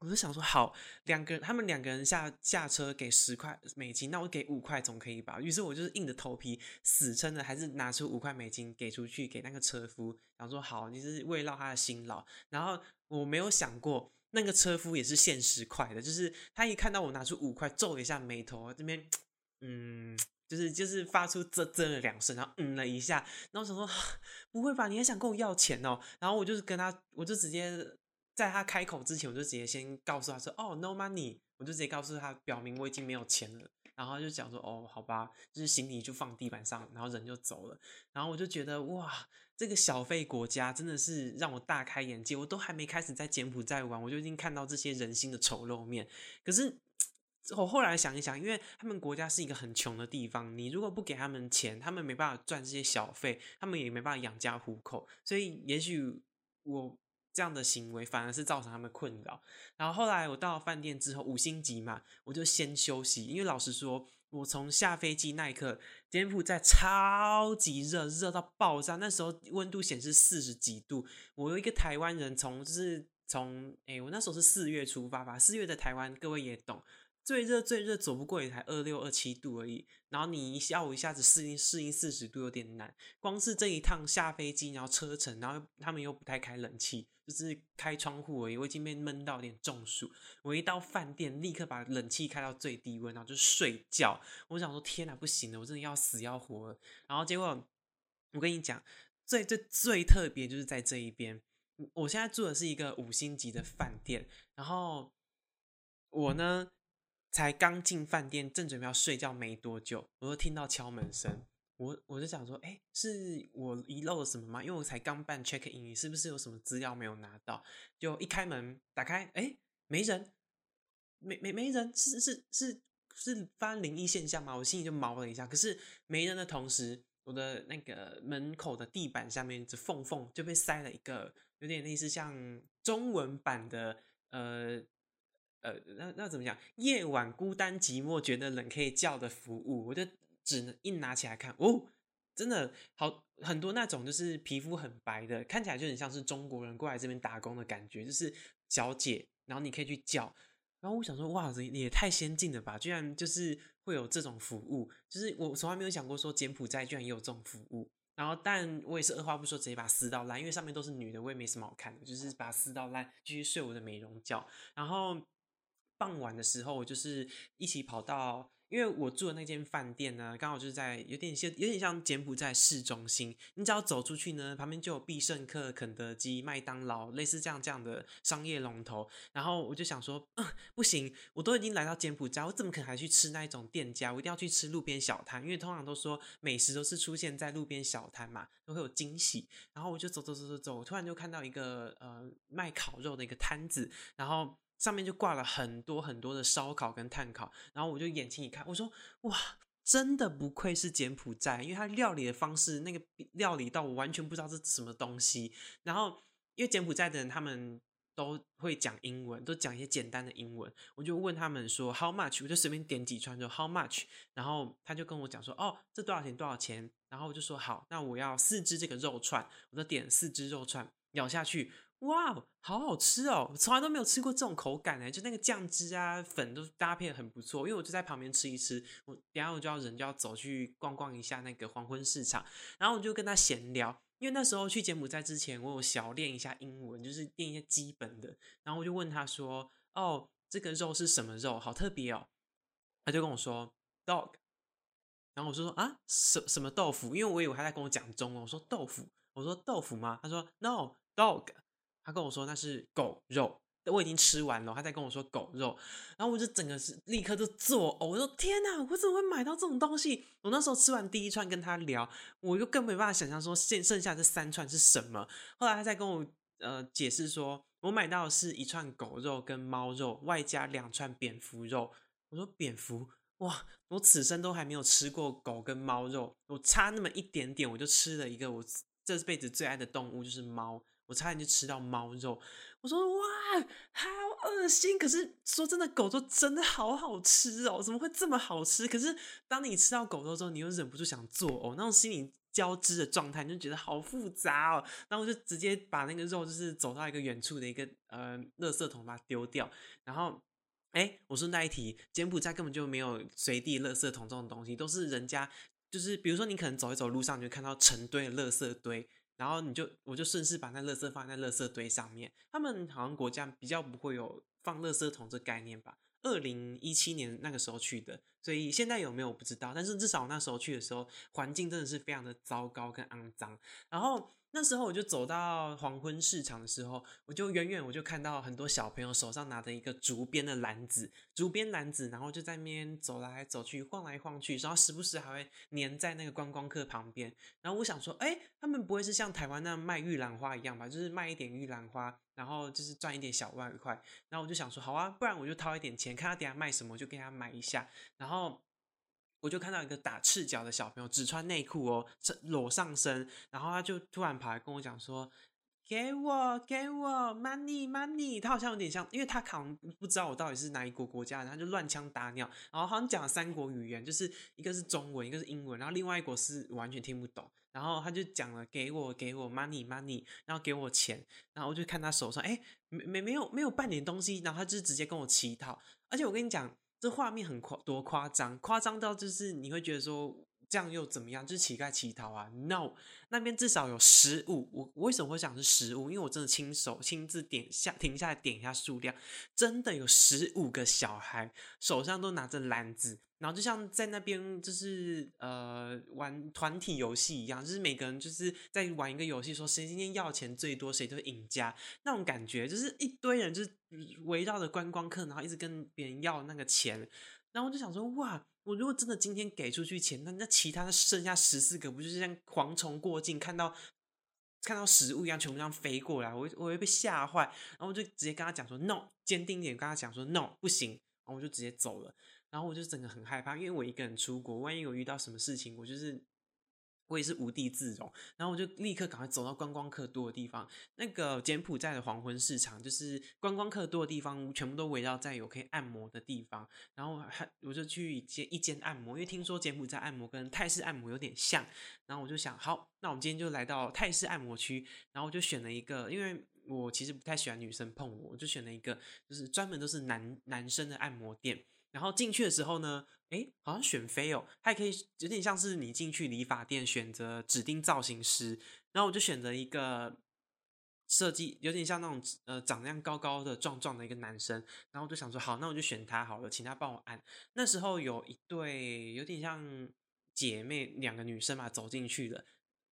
我就想说好，两个人他们两个人下下车给十块美金，那我给五块总可以吧？于是我就是硬着头皮死撑的，还是拿出五块美金给出去给那个车夫，想说好，你是慰劳他的辛劳。然后我没有想过那个车夫也是限十块的，就是他一看到我拿出五块，皱了一下眉头，这边。嗯，就是就是发出啧啧的两声，然后嗯了一下，然后想说 不会吧，你还想跟我要钱哦？然后我就是跟他，我就直接在他开口之前，我就直接先告诉他说，哦，no money，我就直接告诉他，表明我已经没有钱了。然后就讲说，哦，好吧，就是行李就放地板上，然后人就走了。然后我就觉得，哇，这个小费国家真的是让我大开眼界。我都还没开始在柬埔寨玩，我就已经看到这些人心的丑陋面。可是。我后来想一想，因为他们国家是一个很穷的地方，你如果不给他们钱，他们没办法赚这些小费，他们也没办法养家糊口，所以也许我这样的行为反而是造成他们困扰。然后后来我到了饭店之后，五星级嘛，我就先休息，因为老实说，我从下飞机那一刻，柬埔寨超级热，热到爆炸，那时候温度显示四十几度，我有一个台湾人从就是从哎，我那时候是四月出发吧，四月的台湾，各位也懂。最热最热走不过也才二六二七度而已，然后你一下午一下子适应适应四十度有点难。光是这一趟下飞机，然后车程，然后他们又不太开冷气，就是开窗户而已，我已经被闷到有点中暑。我一到饭店，立刻把冷气开到最低温，然后就睡觉。我想说天哪，不行了，我真的要死要活。然后结果我跟你讲，最最最特别就是在这一边，我现在住的是一个五星级的饭店，然后我呢。才刚进饭店，正准备要睡觉没多久，我就听到敲门声。我我就想说，哎，是我遗漏了什么吗？因为我才刚办 check in，是不是有什么资料没有拿到？就一开门打开，哎，没人，没没没人，是是是是发生灵异现象吗？我心里就毛了一下。可是没人的同时，我的那个门口的地板下面，这缝缝就被塞了一个有点类似像中文版的呃。呃，那那怎么讲？夜晚孤单寂寞觉得冷可以叫的服务，我就只能一拿起来看，哦，真的好很多那种就是皮肤很白的，看起来就很像是中国人过来这边打工的感觉，就是小姐，然后你可以去叫，然后我想说，哇，这也太先进了吧，居然就是会有这种服务，就是我从来没有想过说柬埔寨居然也有这种服务。然后，但我也是二话不说，直接把它撕到烂，因为上面都是女的，我也没什么好看的，就是把它撕到烂，继续睡我的美容觉。然后傍晚的时候，我就是一起跑到。因为我住的那间饭店呢，刚好就是在有点像有点像柬埔寨市中心。你只要走出去呢，旁边就有必胜客、肯德基、麦当劳，类似这样这样的商业龙头。然后我就想说，不行，我都已经来到柬埔寨，我怎么可能还去吃那一种店家？我一定要去吃路边小摊，因为通常都说美食都是出现在路边小摊嘛，都会有惊喜。然后我就走走走走走，突然就看到一个呃卖烤肉的一个摊子，然后。上面就挂了很多很多的烧烤跟炭烤，然后我就眼睛一看，我说哇，真的不愧是柬埔寨，因为它料理的方式，那个料理到我完全不知道是什么东西。然后因为柬埔寨的人他们都会讲英文，都讲一些简单的英文，我就问他们说 how much，我就随便点几串就 how much，然后他就跟我讲说哦，这多少钱多少钱，然后我就说好，那我要四只这个肉串，我就点四只肉串，咬下去。哇，好好吃哦！我从来都没有吃过这种口感哎，就那个酱汁啊、粉都搭配的很不错。因为我就在旁边吃一吃，我等下我就要人就要走去逛逛一下那个黄昏市场，然后我就跟他闲聊。因为那时候去柬埔寨之前，我有小练一下英文，就是练一些基本的。然后我就问他说：“哦，这个肉是什么肉？好特别哦。”他就跟我说：“dog。”然后我就说：“啊，什什么豆腐？”因为我以为他在跟我讲中文。我说：“豆腐。”我说：“豆腐吗？”他说：“No，dog。”他跟我说那是狗肉，我已经吃完了。他在跟我说狗肉，然后我就整个是立刻就作呕。我说天哪，我怎么会买到这种东西？我那时候吃完第一串跟他聊，我又更没办法想象说剩剩下这三串是什么。后来他在跟我呃解释说，我买到的是一串狗肉跟猫肉，外加两串蝙蝠肉。我说蝙蝠哇，我此生都还没有吃过狗跟猫肉，我差那么一点点，我就吃了一个我这辈子最爱的动物，就是猫。我差点就吃到猫肉，我说哇，好恶心！可是说真的，狗肉真的好好吃哦，怎么会这么好吃？可是当你吃到狗肉之后，你又忍不住想做哦，那种心理交织的状态，你就觉得好复杂哦。然后我就直接把那个肉，就是走到一个远处的一个呃垃圾桶，把它丢掉。然后，哎，我说那一题，柬埔寨根本就没有随地垃圾桶这种东西，都是人家就是比如说你可能走一走路上，你就看到成堆的垃圾堆。然后你就我就顺势把那垃圾放在垃圾堆上面。他们好像国家比较不会有放垃圾桶这概念吧？二零一七年那个时候去的，所以现在有没有我不知道。但是至少那时候去的时候，环境真的是非常的糟糕跟肮脏。然后。那时候我就走到黄昏市场的时候，我就远远我就看到很多小朋友手上拿着一个竹编的篮子，竹编篮子，然后就在那边走来走去，晃来晃去，然后时不时还会粘在那个观光客旁边。然后我想说，哎，他们不会是像台湾那样卖玉兰花一样吧？就是卖一点玉兰花，然后就是赚一点小外快。然后我就想说，好啊，不然我就掏一点钱，看他等下卖什么，就给他买一下。然后。我就看到一个打赤脚的小朋友，只穿内裤哦，裸上身，然后他就突然跑来跟我讲说：“给我，给我，money，money。”他好像有点像，因为他可能不知道我到底是哪一国国家的，他就乱枪打鸟，然后好像讲了三国语言，就是一个是中文，一个是英文，然后另外一国是完全听不懂。然后他就讲了：“给我，给我，money，money。”然后给我钱，然后我就看他手上，哎，没没没有没有半点东西，然后他就直接跟我乞讨，而且我跟你讲。这画面很夸多夸张，夸张到就是你会觉得说这样又怎么样？就是乞丐乞讨啊？No，那边至少有十五。我为什么会想是十五？因为我真的亲手亲自点下停下来点一下数量，真的有十五个小孩手上都拿着篮子。然后就像在那边就是呃玩团体游戏一样，就是每个人就是在玩一个游戏，说谁今天要钱最多，谁就赢家那种感觉，就是一堆人就是围绕着观光客，然后一直跟别人要那个钱。然后我就想说，哇，我如果真的今天给出去钱，那那其他的剩下十四个，不就是像蝗虫过境，看到看到食物一样，全部这样飞过来，我我会被吓坏。然后我就直接跟他讲说，no，坚定一点跟他讲说，no，不行。然后我就直接走了。然后我就整个很害怕，因为我一个人出国，万一我遇到什么事情，我就是我也是无地自容。然后我就立刻赶快走到观光客多的地方，那个柬埔寨的黄昏市场，就是观光客多的地方，全部都围绕在有可以按摩的地方。然后还我就去一间一间按摩，因为听说柬埔寨按摩跟泰式按摩有点像。然后我就想，好，那我们今天就来到泰式按摩区。然后我就选了一个，因为我其实不太喜欢女生碰我，我就选了一个，就是专门都是男男生的按摩店。然后进去的时候呢，诶，好像选妃哦，它也可以有点像是你进去理发店选择指定造型师，然后我就选择一个设计有点像那种呃长那样高高的壮壮的一个男生，然后我就想说好，那我就选他好了，请他帮我按。那时候有一对有点像姐妹两个女生嘛走进去了，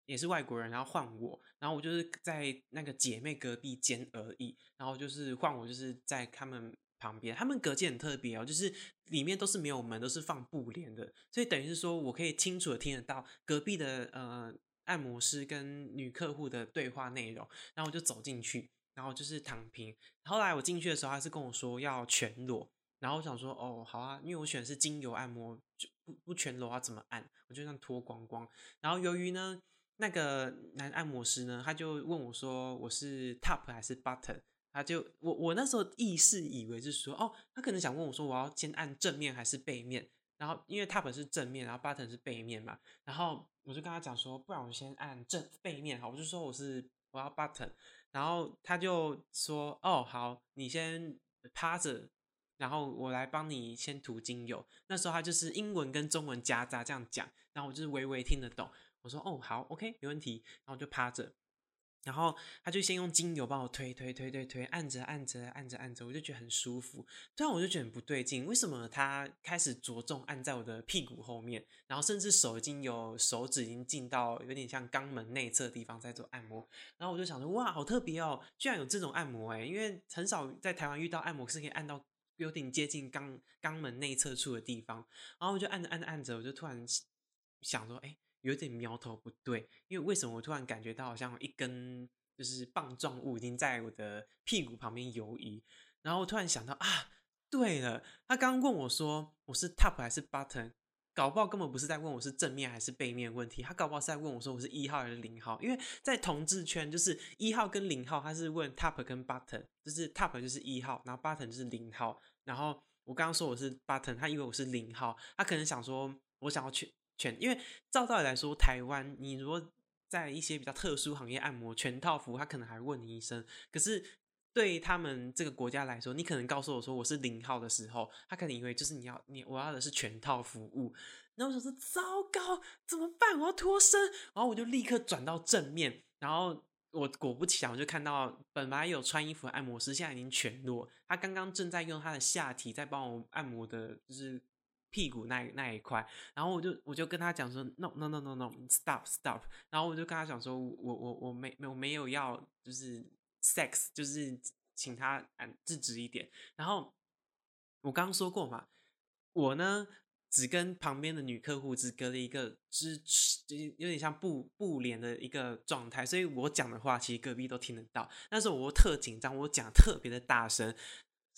也是外国人，然后换我，然后我就是在那个姐妹隔壁间而已，然后就是换我就是在他们。旁边，他们隔间很特别哦，就是里面都是没有门，都是放布帘的，所以等于是说我可以清楚的听得到隔壁的呃按摩师跟女客户的对话内容。然后我就走进去，然后就是躺平。后来我进去的时候，他是跟我说要全裸，然后我想说哦好啊，因为我选的是精油按摩，就不不全裸要怎么按？我就这样脱光光。然后由于呢，那个男按摩师呢，他就问我说我是 top 还是 button？他就我我那时候意识以为是说哦，他可能想问我说我要先按正面还是背面，然后因为 top 是正面，然后 button 是背面嘛，然后我就跟他讲说，不然我先按正背面好，我就说我是我要 button，然后他就说哦好，你先趴着，然后我来帮你先涂精油。那时候他就是英文跟中文夹杂这样讲，然后我就是微微听得懂，我说哦好，OK 没问题，然后就趴着。然后他就先用精油帮我推推推推推，按着按着按着按着，我就觉得很舒服。突然我就觉得很不对劲，为什么他开始着重按在我的屁股后面，然后甚至手已经有手指已经进到有点像肛门内侧的地方在做按摩。然后我就想说，哇，好特别哦，居然有这种按摩诶，因为很少在台湾遇到按摩是可以按到有点接近肛肛门内侧处的地方。然后我就按着按着按着，我就突然想说，哎。有点苗头不对，因为为什么我突然感觉到好像一根就是棒状物已经在我的屁股旁边游移，然后我突然想到啊，对了，他刚刚问我说我是 top 还是 button，搞不好根本不是在问我是正面还是背面问题，他搞不好是在问我说我是一号还是零号，因为在同志圈就是一号跟零号，他是问 top 跟 button，就是 top 就是一号，然后 button 就是零号，然后我刚刚说我是 button，他以为我是零号，他可能想说我想要去。全，因为照道理来说，台湾你如果在一些比较特殊行业按摩全套服务，他可能还问你一声。可是对他们这个国家来说，你可能告诉我说我是零号的时候，他可能以为就是你要你我要的是全套服务。然后我说糟糕，怎么办？我要脱身。然后我就立刻转到正面，然后我果不其然，我就看到本来有穿衣服的按摩师现在已经全裸，他刚刚正在用他的下体在帮我按摩的，就是。屁股那那一块，然后我就我就跟他讲说，no no no no no，stop stop，然后我就跟他讲说，我我我没我没有要就是 sex，就是请他按制止一点。然后我刚刚说过嘛，我呢只跟旁边的女客户只隔了一个支持，有点像布布帘的一个状态，所以我讲的话其实隔壁都听得到。但是我特紧张，我讲特别的大声。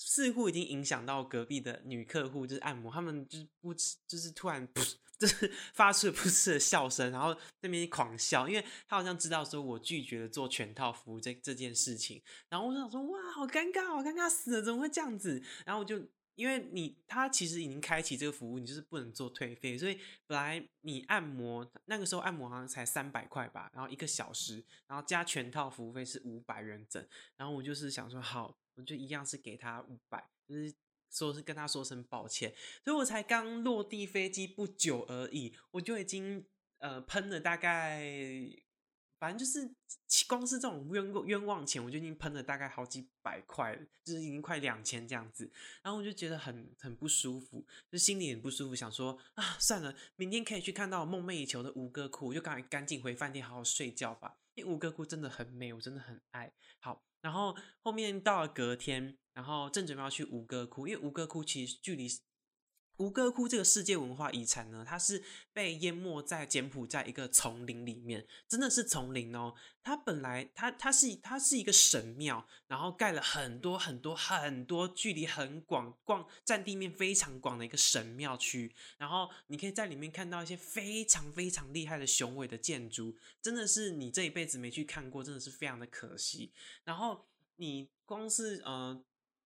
似乎已经影响到隔壁的女客户，就是按摩，他们就是不吃，就是突然 就是发出了不吃的笑声，然后那边狂笑，因为他好像知道说我拒绝了做全套服务这这件事情，然后我就想说哇，好尴尬，好尴尬死了，怎么会这样子？然后我就因为你他其实已经开启这个服务，你就是不能做退费，所以本来你按摩那个时候按摩好像才三百块吧，然后一个小时，然后加全套服务费是五百元整，然后我就是想说好。就一样是给他五百，就是说是跟他说声抱歉，所以我才刚落地飞机不久而已，我就已经呃喷了大概，反正就是光是这种冤冤枉钱，我就已经喷了大概好几百块，就是已经快两千这样子，然后我就觉得很很不舒服，就心里很不舒服，想说啊算了，明天可以去看到梦寐以求的吴哥窟，我就赶赶紧回饭店好好睡觉吧，因为吴哥窟真的很美，我真的很爱好。然后后面到了隔天，然后正准备要去吴哥窟，因为吴哥窟其实距离吴哥窟这个世界文化遗产呢，它是被淹没在柬埔寨一个丛林里面，真的是丛林哦。它本来它它是它是一个神庙，然后盖了很多很多很多距离很广、广占地面非常广的一个神庙区，然后你可以在里面看到一些非常非常厉害的雄伟的建筑，真的是你这一辈子没去看过，真的是非常的可惜。然后你光是呃。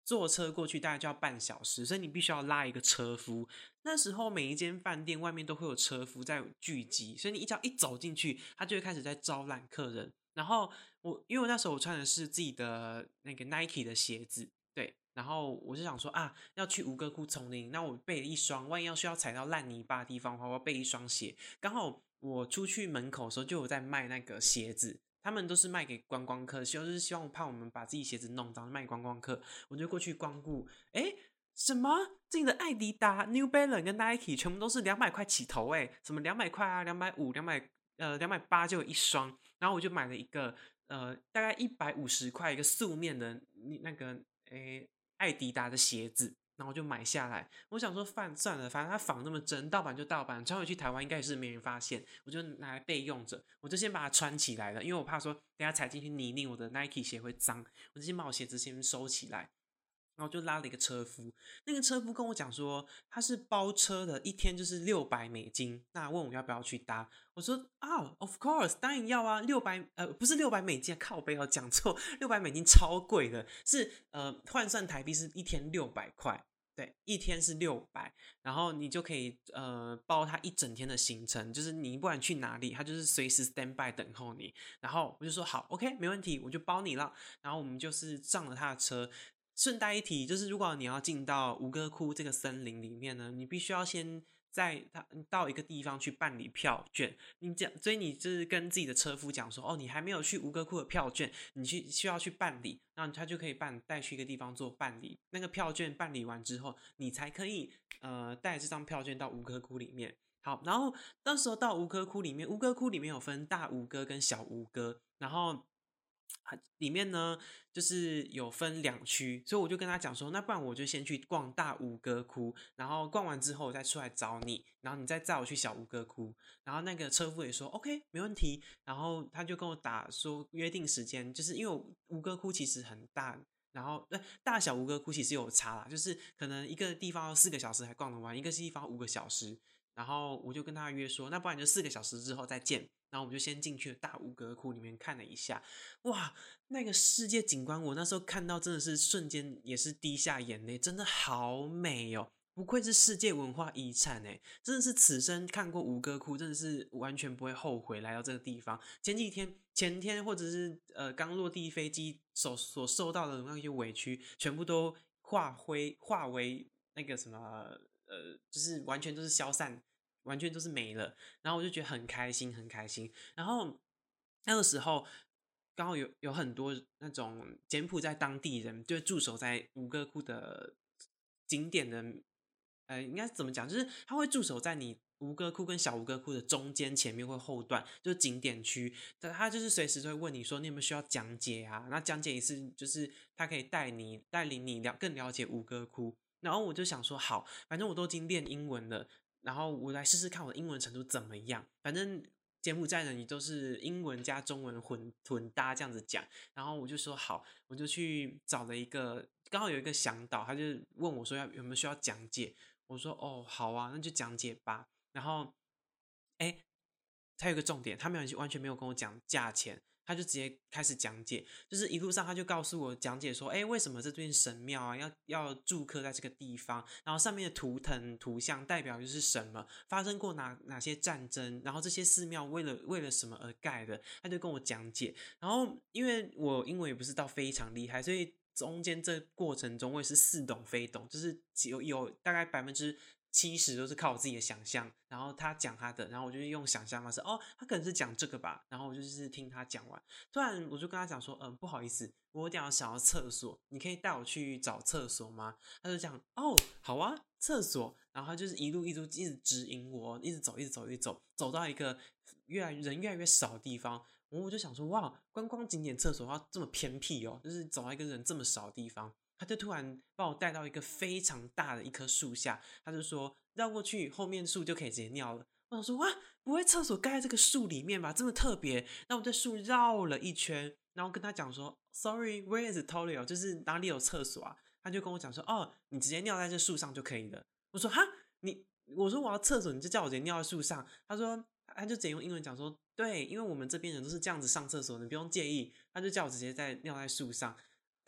坐车过去大概就要半小时，所以你必须要拉一个车夫。那时候每一间饭店外面都会有车夫在聚集，所以你一脚一走进去，他就会开始在招揽客人。然后我因为那时候我穿的是自己的那个 Nike 的鞋子，对。然后我就想说啊，要去吴哥窟丛林，那我备了一双，万一要需要踩到烂泥巴的地方的话，我要备一双鞋。刚好我出去门口的时候就有在卖那个鞋子，他们都是卖给观光客，希望就是希望怕我们把自己鞋子弄脏，卖观光客。我就过去光顾，哎，什么？这里的艾迪达、New Balance 跟 Nike 全部都是两百块起头，哎，什么两百块啊，两百五、两百呃两百八就有一双，然后我就买了一个。呃，大概一百五十块一个素面的那个诶，艾迪达的鞋子，然后就买下来。我想说，算算了，反正它仿那么真，盗版就盗版，穿回去台湾应该也是没人发现，我就拿来备用着。我就先把它穿起来了，因为我怕说等下踩进去泥泞，我的 Nike 鞋会脏，我就先把我鞋子先收起来。然后就拉了一个车夫，那个车夫跟我讲说他是包车的，一天就是六百美金。那问我要不要去搭，我说啊，of course，当然要啊，六百呃不是六百美金，靠背要讲错，六百美金超贵的，是呃换算台币是一天六百块，对，一天是六百，然后你就可以呃包他一整天的行程，就是你不管去哪里，他就是随时 stand by 等候你。然后我就说好，OK，没问题，我就包你了。然后我们就是上了他的车。顺带一提，就是如果你要进到吴哥窟这个森林里面呢，你必须要先在他到一个地方去办理票券。你讲，所以你就是跟自己的车夫讲说，哦，你还没有去吴哥窟的票券，你去需要去办理，那他就可以办带去一个地方做办理。那个票券办理完之后，你才可以呃带这张票券到吴哥窟里面。好，然后到时候到吴哥窟里面，吴哥窟里面有分大吴哥跟小吴哥，然后。里面呢，就是有分两区，所以我就跟他讲说，那不然我就先去逛大吴哥窟，然后逛完之后再出来找你，然后你再载我去小吴哥窟。然后那个车夫也说 OK 没问题，然后他就跟我打说约定时间，就是因为吴哥窟其实很大，然后呃大小吴哥窟其实有差啦，就是可能一个地方要四个小时才逛得完，一个地方五个小时。然后我就跟他约说，那不然就四个小时之后再见。然后我们就先进去了大吴哥窟里面看了一下，哇，那个世界景观，我那时候看到真的是瞬间也是滴下眼泪，真的好美哦，不愧是世界文化遗产哎，真的是此生看过吴哥窟，真的是完全不会后悔来到这个地方。前几天、前天或者是呃刚落地飞机所所受到的那些委屈，全部都化灰化为那个什么呃，就是完全都是消散。完全就是没了，然后我就觉得很开心，很开心。然后那个时候刚好有有很多那种柬埔寨当地人，就驻守在吴哥窟的景点的，呃，应该怎么讲？就是他会驻守在你吴哥窟跟小吴哥窟的中间、前面或后段，就是景点区。他他就是随时都会问你说，你有没有需要讲解啊？那讲解一次，就是他可以带你带领你了更了解吴哥窟。然后我就想说，好，反正我都已经练英文了。然后我来试试看我的英文程度怎么样。反正柬埔寨人你都是英文加中文混混搭这样子讲。然后我就说好，我就去找了一个，刚好有一个向导，他就问我说要有没有需要讲解。我说哦好啊，那就讲解吧。然后哎，他有个重点，他没有完全没有跟我讲价钱。他就直接开始讲解，就是一路上他就告诉我讲解说，哎，为什么这尊神庙啊要要住客在这个地方？然后上面的图腾图像代表就是什么？发生过哪哪些战争？然后这些寺庙为了为了什么而盖的？他就跟我讲解。然后因为我英文也不是到非常厉害，所以中间这过程中我也是似懂非懂，就是有有大概百分之。七十都是靠我自己的想象，然后他讲他的，然后我就用想象方式，哦，他可能是讲这个吧，然后我就是听他讲完，突然我就跟他讲说，嗯，不好意思，我有点想要厕所，你可以带我去找厕所吗？他就讲，哦，好啊，厕所，然后他就是一路一路一直指引我，一直走，一直走，一直走，走到一个越来人越来越少的地方，我就想说，哇，观光景点厕所要这么偏僻哦，就是走到一个人这么少的地方。他就突然把我带到一个非常大的一棵树下，他就说绕过去，后面树就可以直接尿了。我想说哇，不会厕所盖在这个树里面吧？这么特别。那我在树绕了一圈，然后跟他讲说，Sorry，where is the toilet？就是哪里有厕所啊？他就跟我讲说，哦，你直接尿在这树上就可以了。我说哈，你我说我要厕所，你就叫我直接尿在树上。他说他就直接用英文讲说，对，因为我们这边人都是这样子上厕所，你不用介意。他就叫我直接在尿在树上。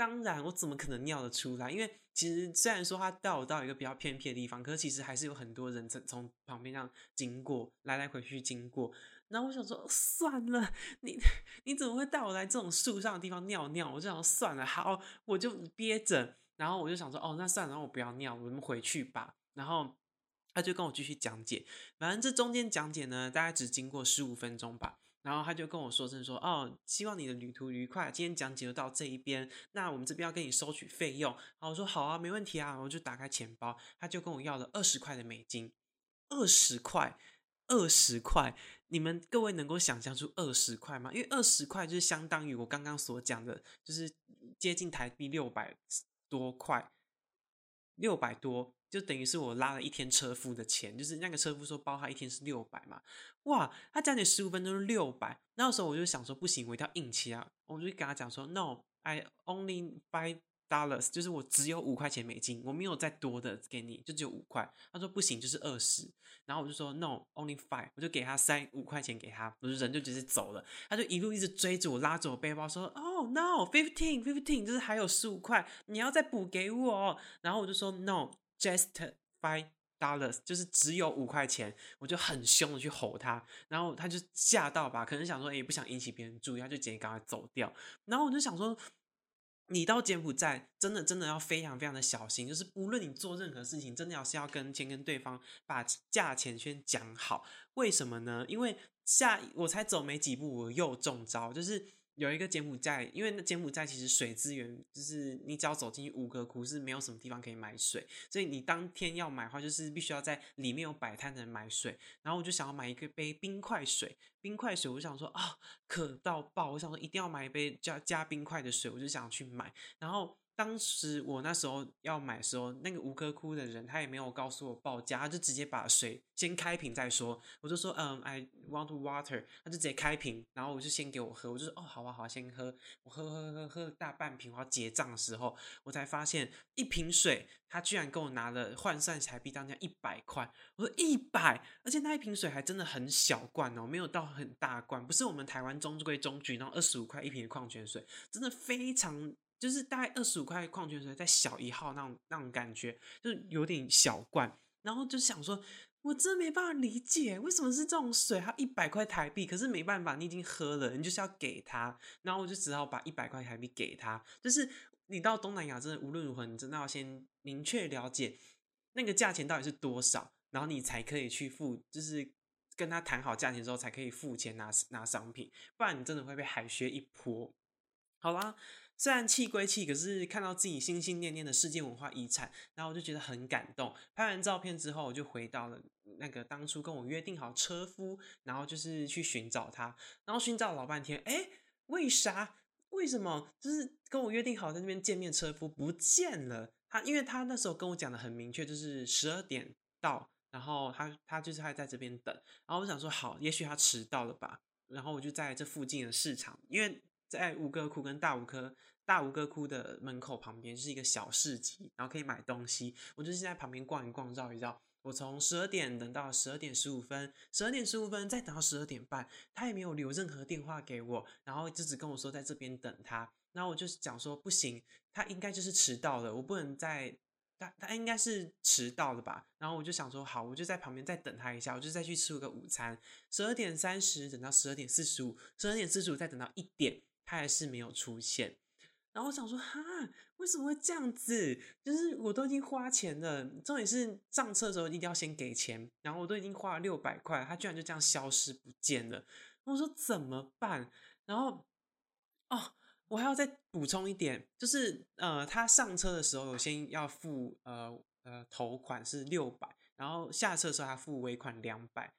当然，我怎么可能尿得出来？因为其实虽然说他带我到一个比较偏僻的地方，可是其实还是有很多人从从旁边这样经过，来来回去经过。然后我想说，算了，你你怎么会带我来这种树上的地方尿尿？我就想算了，好，我就憋着。然后我就想说，哦，那算了，我不要尿，我们回去吧。然后他就跟我继续讲解，反正这中间讲解呢，大概只经过十五分钟吧。然后他就跟我说声说，哦，希望你的旅途愉快。今天讲解就到这一边，那我们这边要跟你收取费用。然后我说好啊，没问题啊。我就打开钱包，他就跟我要了二十块的美金，二十块，二十块。你们各位能够想象出二十块吗？因为二十块就是相当于我刚刚所讲的，就是接近台币六百多块，六百多。就等于是我拉了一天车夫的钱，就是那个车夫说包他一天是六百嘛，哇，他讲你十五分钟是六百，那时候我就想说不行，我一定要硬气啊，我就跟他讲说，No，I only five。dollars 就是我只有五块钱美金，我没有再多的给你，就只有五块。他说不行，就是二十。然后我就说 no only five，我就给他塞五块钱给他，我就人就直接走了。他就一路一直追着我，拉着我背包说哦 no fifteen fifteen，就是还有十五块，你要再补给我。然后我就说 no just five dollars，就是只有五块钱。我就很凶的去吼他，然后他就吓到吧，可能想说也不想引起别人注意，他就直接赶快走掉。然后我就想说。你到柬埔寨，真的真的要非常非常的小心，就是无论你做任何事情，真的要是要跟先跟对方把价钱先讲好。为什么呢？因为下我才走没几步，我又中招，就是。有一个柬埔寨，因为那柬埔寨其实水资源就是你只要走进去五个窟是没有什么地方可以买水，所以你当天要买的话，就是必须要在里面有摆摊的人买水。然后我就想要买一个杯冰块水，冰块水，我想说啊，渴到爆，我想说一定要买一杯加加冰块的水，我就想去买，然后。当时我那时候要买的时候，那个吴哥窟的人他也没有告诉我报价，他就直接把水先开瓶再说。我就说嗯，I want water，他就直接开瓶，然后我就先给我喝。我就说哦，好啊，好啊，先喝。我喝喝喝喝大半瓶，我要结账的时候，我才发现一瓶水他居然跟我拿了换算台币当价一百块。我说一百，而且那一瓶水还真的很小罐哦，没有到很大罐，不是我们台湾中规中矩那种二十五块一瓶的矿泉水，真的非常。就是大概二十五块矿泉水，再小一号那种那种感觉，就有点小罐。然后就想说，我真没办法理解，为什么是这种水，它一百块台币，可是没办法，你已经喝了，你就是要给他。然后我就只好把一百块台币给他。就是你到东南亚，真的无论如何，你真的要先明确了解那个价钱到底是多少，然后你才可以去付，就是跟他谈好价钱之后，才可以付钱拿拿商品，不然你真的会被海削一波。好啦。虽然气归气，可是看到自己心心念念的世界文化遗产，然后我就觉得很感动。拍完照片之后，我就回到了那个当初跟我约定好车夫，然后就是去寻找他，然后寻找老半天，哎，为啥？为什么？就是跟我约定好在那边见面，车夫不见了。他因为他那时候跟我讲的很明确，就是十二点到，然后他他就是还在这边等。然后我想说，好，也许他迟到了吧。然后我就在这附近的市场，因为在吴哥窟跟大吴哥。大吴哥窟的门口旁边是一个小市集，然后可以买东西。我就是在旁边逛一逛，绕一绕。我从十二点等到十二点十五分，十二点十五分再等到十二点半，他也没有留任何电话给我，然后就只跟我说在这边等他。然后我就讲说不行，他应该就是迟到了，我不能再他他应该是迟到了吧？然后我就想说好，我就在旁边再等他一下，我就再去吃个午餐。十二点三十等到十二点四十五，十二点四十五再等到一点，他还是没有出现。然后我想说，哈，为什么会这样子？就是我都已经花钱了，重点是上车的时候一定要先给钱。然后我都已经花了六百块，他居然就这样消失不见了。我说怎么办？然后，哦，我还要再补充一点，就是呃，他上车的时候先要付呃呃头款是六百，然后下车的时候他付尾款两百，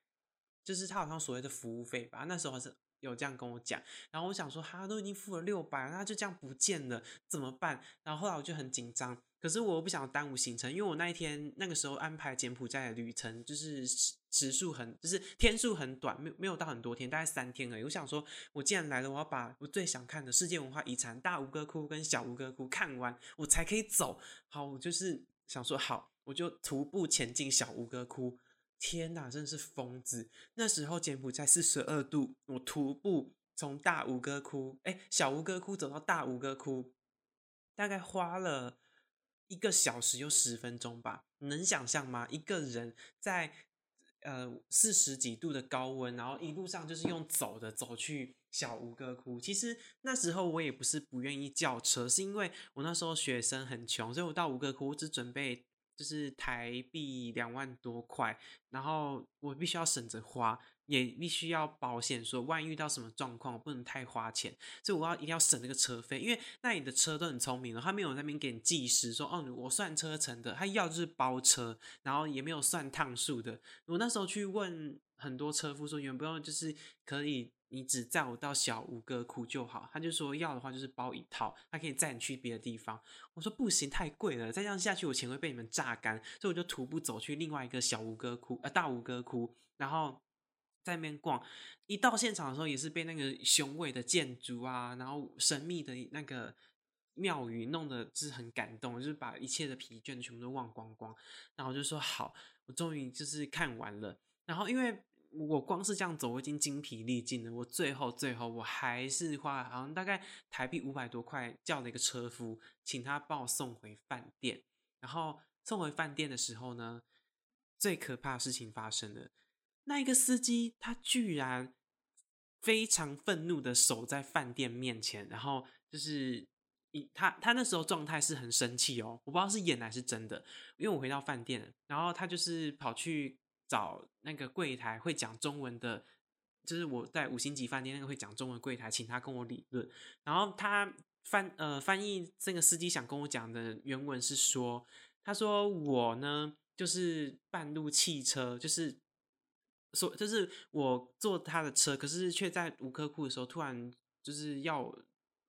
就是他好像所谓的服务费吧。那时候是。有这样跟我讲，然后我想说，他都已经付了六百，那就这样不见了，怎么办？然后后来我就很紧张，可是我又不想耽误行程，因为我那一天那个时候安排柬埔寨的旅程，就是时数很，就是天数很短，没没有到很多天，大概三天而已。我想说，我既然来了，我要把我最想看的世界文化遗产大吴哥窟跟小吴哥窟看完，我才可以走。好，我就是想说，好，我就徒步前进小吴哥窟。天哪，真的是疯子！那时候柬埔寨四十二度，我徒步从大吴哥窟，哎，小吴哥窟走到大吴哥窟，大概花了一个小时又十分钟吧。能想象吗？一个人在呃四十几度的高温，然后一路上就是用走的走去小吴哥窟。其实那时候我也不是不愿意叫车，是因为我那时候学生很穷，所以我到吴哥窟我只准备就是台币两万多块，然后我必须要省着花。也必须要保险，说万一遇到什么状况，我不能太花钱，所以我要一定要省那个车费，因为那里的车都很聪明了，他没有那边给你计时，说哦，我算车程的，他要就是包车，然后也没有算趟数的。我那时候去问很多车夫说，有不用就是可以，你只载我到小吴哥窟就好，他就说要的话就是包一套，他可以载你去别的地方。我说不行，太贵了，再这样下去我钱会被你们榨干，所以我就徒步走去另外一个小吴哥窟，呃，大吴哥窟，然后。在那边逛，一到现场的时候，也是被那个雄伟的建筑啊，然后神秘的那个庙宇弄得是很感动，就是把一切的疲倦全部都忘光光。然后我就说好，我终于就是看完了。然后因为我光是这样走，我已经精疲力尽了。我最后最后我还是花好像大概台币五百多块叫了一个车夫，请他帮我送回饭店。然后送回饭店的时候呢，最可怕的事情发生了。那一个司机，他居然非常愤怒的守在饭店面前，然后就是一他他那时候状态是很生气哦，我不知道是演还是真的，因为我回到饭店，然后他就是跑去找那个柜台会讲中文的，就是我在五星级饭店那个会讲中文柜台，请他跟我理论，然后他翻呃翻译这个司机想跟我讲的原文是说，他说我呢就是半路汽车，就是。说就是我坐他的车，可是却在吴科库的时候，突然就是要。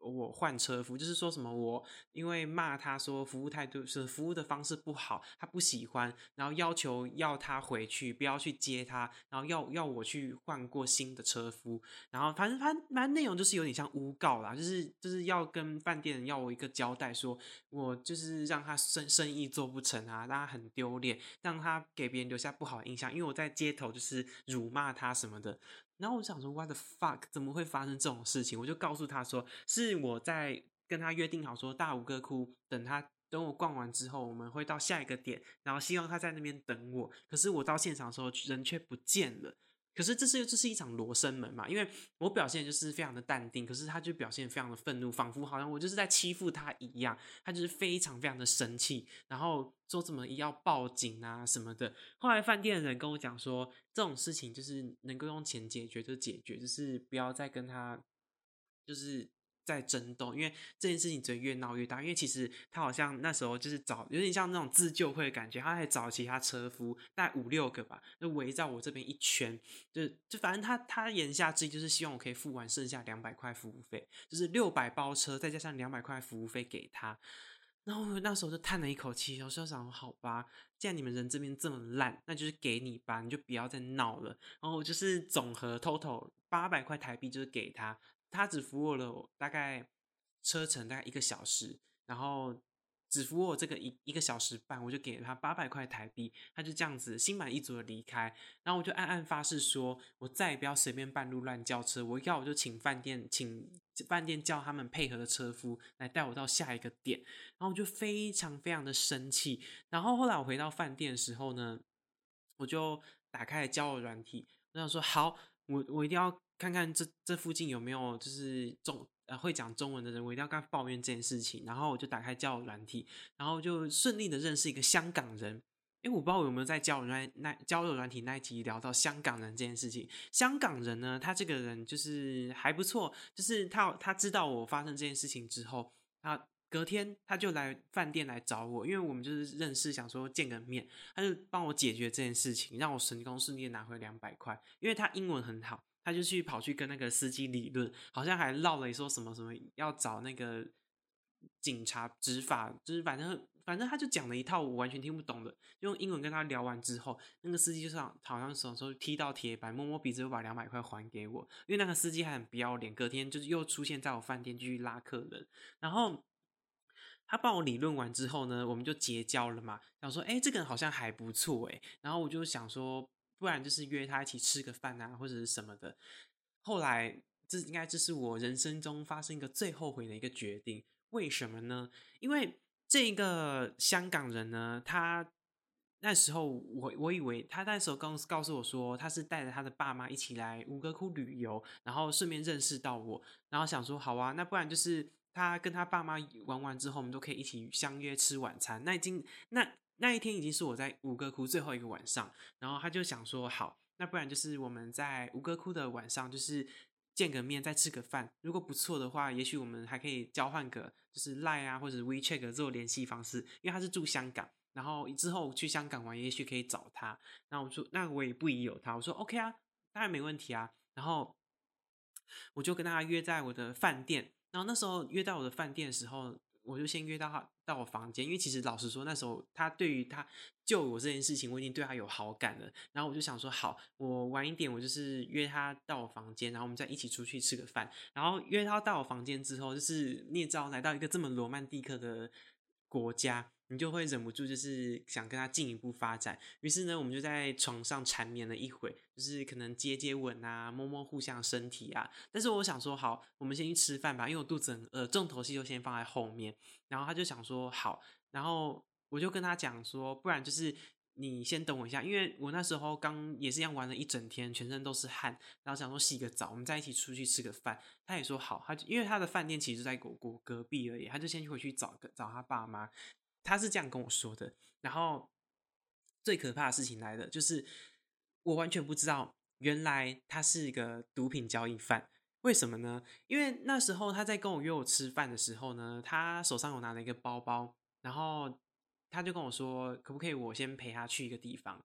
我换车夫，就是说什么我因为骂他说服务态度是服务的方式不好，他不喜欢，然后要求要他回去，不要去接他，然后要要我去换过新的车夫，然后反正反正反正内容就是有点像诬告啦，就是就是要跟饭店要我一个交代，说我就是让他生生意做不成啊，让他很丢脸，让他给别人留下不好的印象，因为我在街头就是辱骂他什么的。然后我想说，What the fuck？怎么会发生这种事情？我就告诉他说，是我在跟他约定好说，大吴哥窟等他等我逛完之后，我们会到下一个点，然后希望他在那边等我。可是我到现场的时候，人却不见了。可是这是这是一场罗生门嘛？因为我表现就是非常的淡定，可是他就表现非常的愤怒，仿佛好像我就是在欺负他一样。他就是非常非常的生气，然后说怎么要报警啊什么的。后来饭店的人跟我讲说，这种事情就是能够用钱解决就解决，就是不要再跟他就是。在争斗，因为这件事情只会越闹越大。因为其实他好像那时候就是找，有点像那种自救会的感觉，他还找其他车夫，大概五六个吧，就围在我这边一圈，就就反正他他言下之意就是希望我可以付完剩下两百块服务费，就是六百包车再加上两百块服务费给他。然后那时候就叹了一口气，我说想好吧，既然你们人这边这么烂，那就是给你吧，你就不要再闹了。然后就是总和 total 八百块台币，就是给他。他只服务了我大概车程大概一个小时，然后只服务我这个一一个小时半，我就给了他八百块台币，他就这样子心满意足的离开。然后我就暗暗发誓说，我再也不要随便半路乱叫车，我要我就请饭店，请饭店叫他们配合的车夫来带我到下一个点。然后我就非常非常的生气。然后后来我回到饭店的时候呢，我就打开了交友软体，我想说好，我我一定要。看看这这附近有没有就是中呃会讲中文的人，我一定要跟他抱怨这件事情。然后我就打开交友软体，然后就顺利的认识一个香港人。哎，我不知道我有没有在交友软那交友软体那一集聊到香港人这件事情。香港人呢，他这个人就是还不错，就是他他知道我发生这件事情之后，他隔天他就来饭店来找我，因为我们就是认识，想说见个面，他就帮我解决这件事情，让我成功顺利拿回两百块，因为他英文很好。他就去跑去跟那个司机理论，好像还唠了说什么什么要找那个警察执法，就是反正反正他就讲了一套我完全听不懂的，用英文跟他聊完之后，那个司机就像好像什么时候踢到铁板，摸摸鼻子又把两百块还给我，因为那个司机还很不要脸，隔天就是又出现在我饭店继续拉客人，然后他帮我理论完之后呢，我们就结交了嘛，想说哎这个人好像还不错哎，然后我就想说。不然就是约他一起吃个饭啊，或者是什么的。后来这应该这是我人生中发生一个最后悔的一个决定。为什么呢？因为这个香港人呢，他那时候我我以为他那时候刚告诉我说他是带着他的爸妈一起来吴哥窟旅游，然后顺便认识到我，然后想说好啊，那不然就是他跟他爸妈玩完之后，我们都可以一起相约吃晚餐。那已经那那一天已经是我在吴哥窟最后一个晚上，然后他就想说好，那不然就是我们在吴哥窟的晚上就是见个面，再吃个饭。如果不错的话，也许我们还可以交换个就是赖啊或者 WeChat 做联系方式，因为他是住香港。然后之后去香港玩，也许可以找他。那我说，那我也不疑有他。我说 OK 啊，当然没问题啊。然后我就跟他约在我的饭店。然后那时候约到我的饭店的时候，我就先约到他到我房间，因为其实老实说，那时候他对于他救我这件事情，我已经对他有好感了。然后我就想说，好，我晚一点，我就是约他到我房间，然后我们再一起出去吃个饭。然后约他到我房间之后，就是你也知道，来到一个这么罗曼蒂克的国家。你就会忍不住，就是想跟他进一步发展。于是呢，我们就在床上缠绵了一会，就是可能接接吻啊，摸摸互相身体啊。但是我想说，好，我们先去吃饭吧，因为我肚子很饿，重头戏就先放在后面。然后他就想说好，然后我就跟他讲说，不然就是你先等我一下，因为我那时候刚也是一样玩了一整天，全身都是汗，然后想说洗个澡，我们再一起出去吃个饭。他也说好，他就因为他的饭店其实在果果隔壁而已，他就先回去找个找他爸妈。他是这样跟我说的，然后最可怕的事情来了，就是我完全不知道，原来他是一个毒品交易犯。为什么呢？因为那时候他在跟我约我吃饭的时候呢，他手上有拿了一个包包，然后他就跟我说，可不可以我先陪他去一个地方？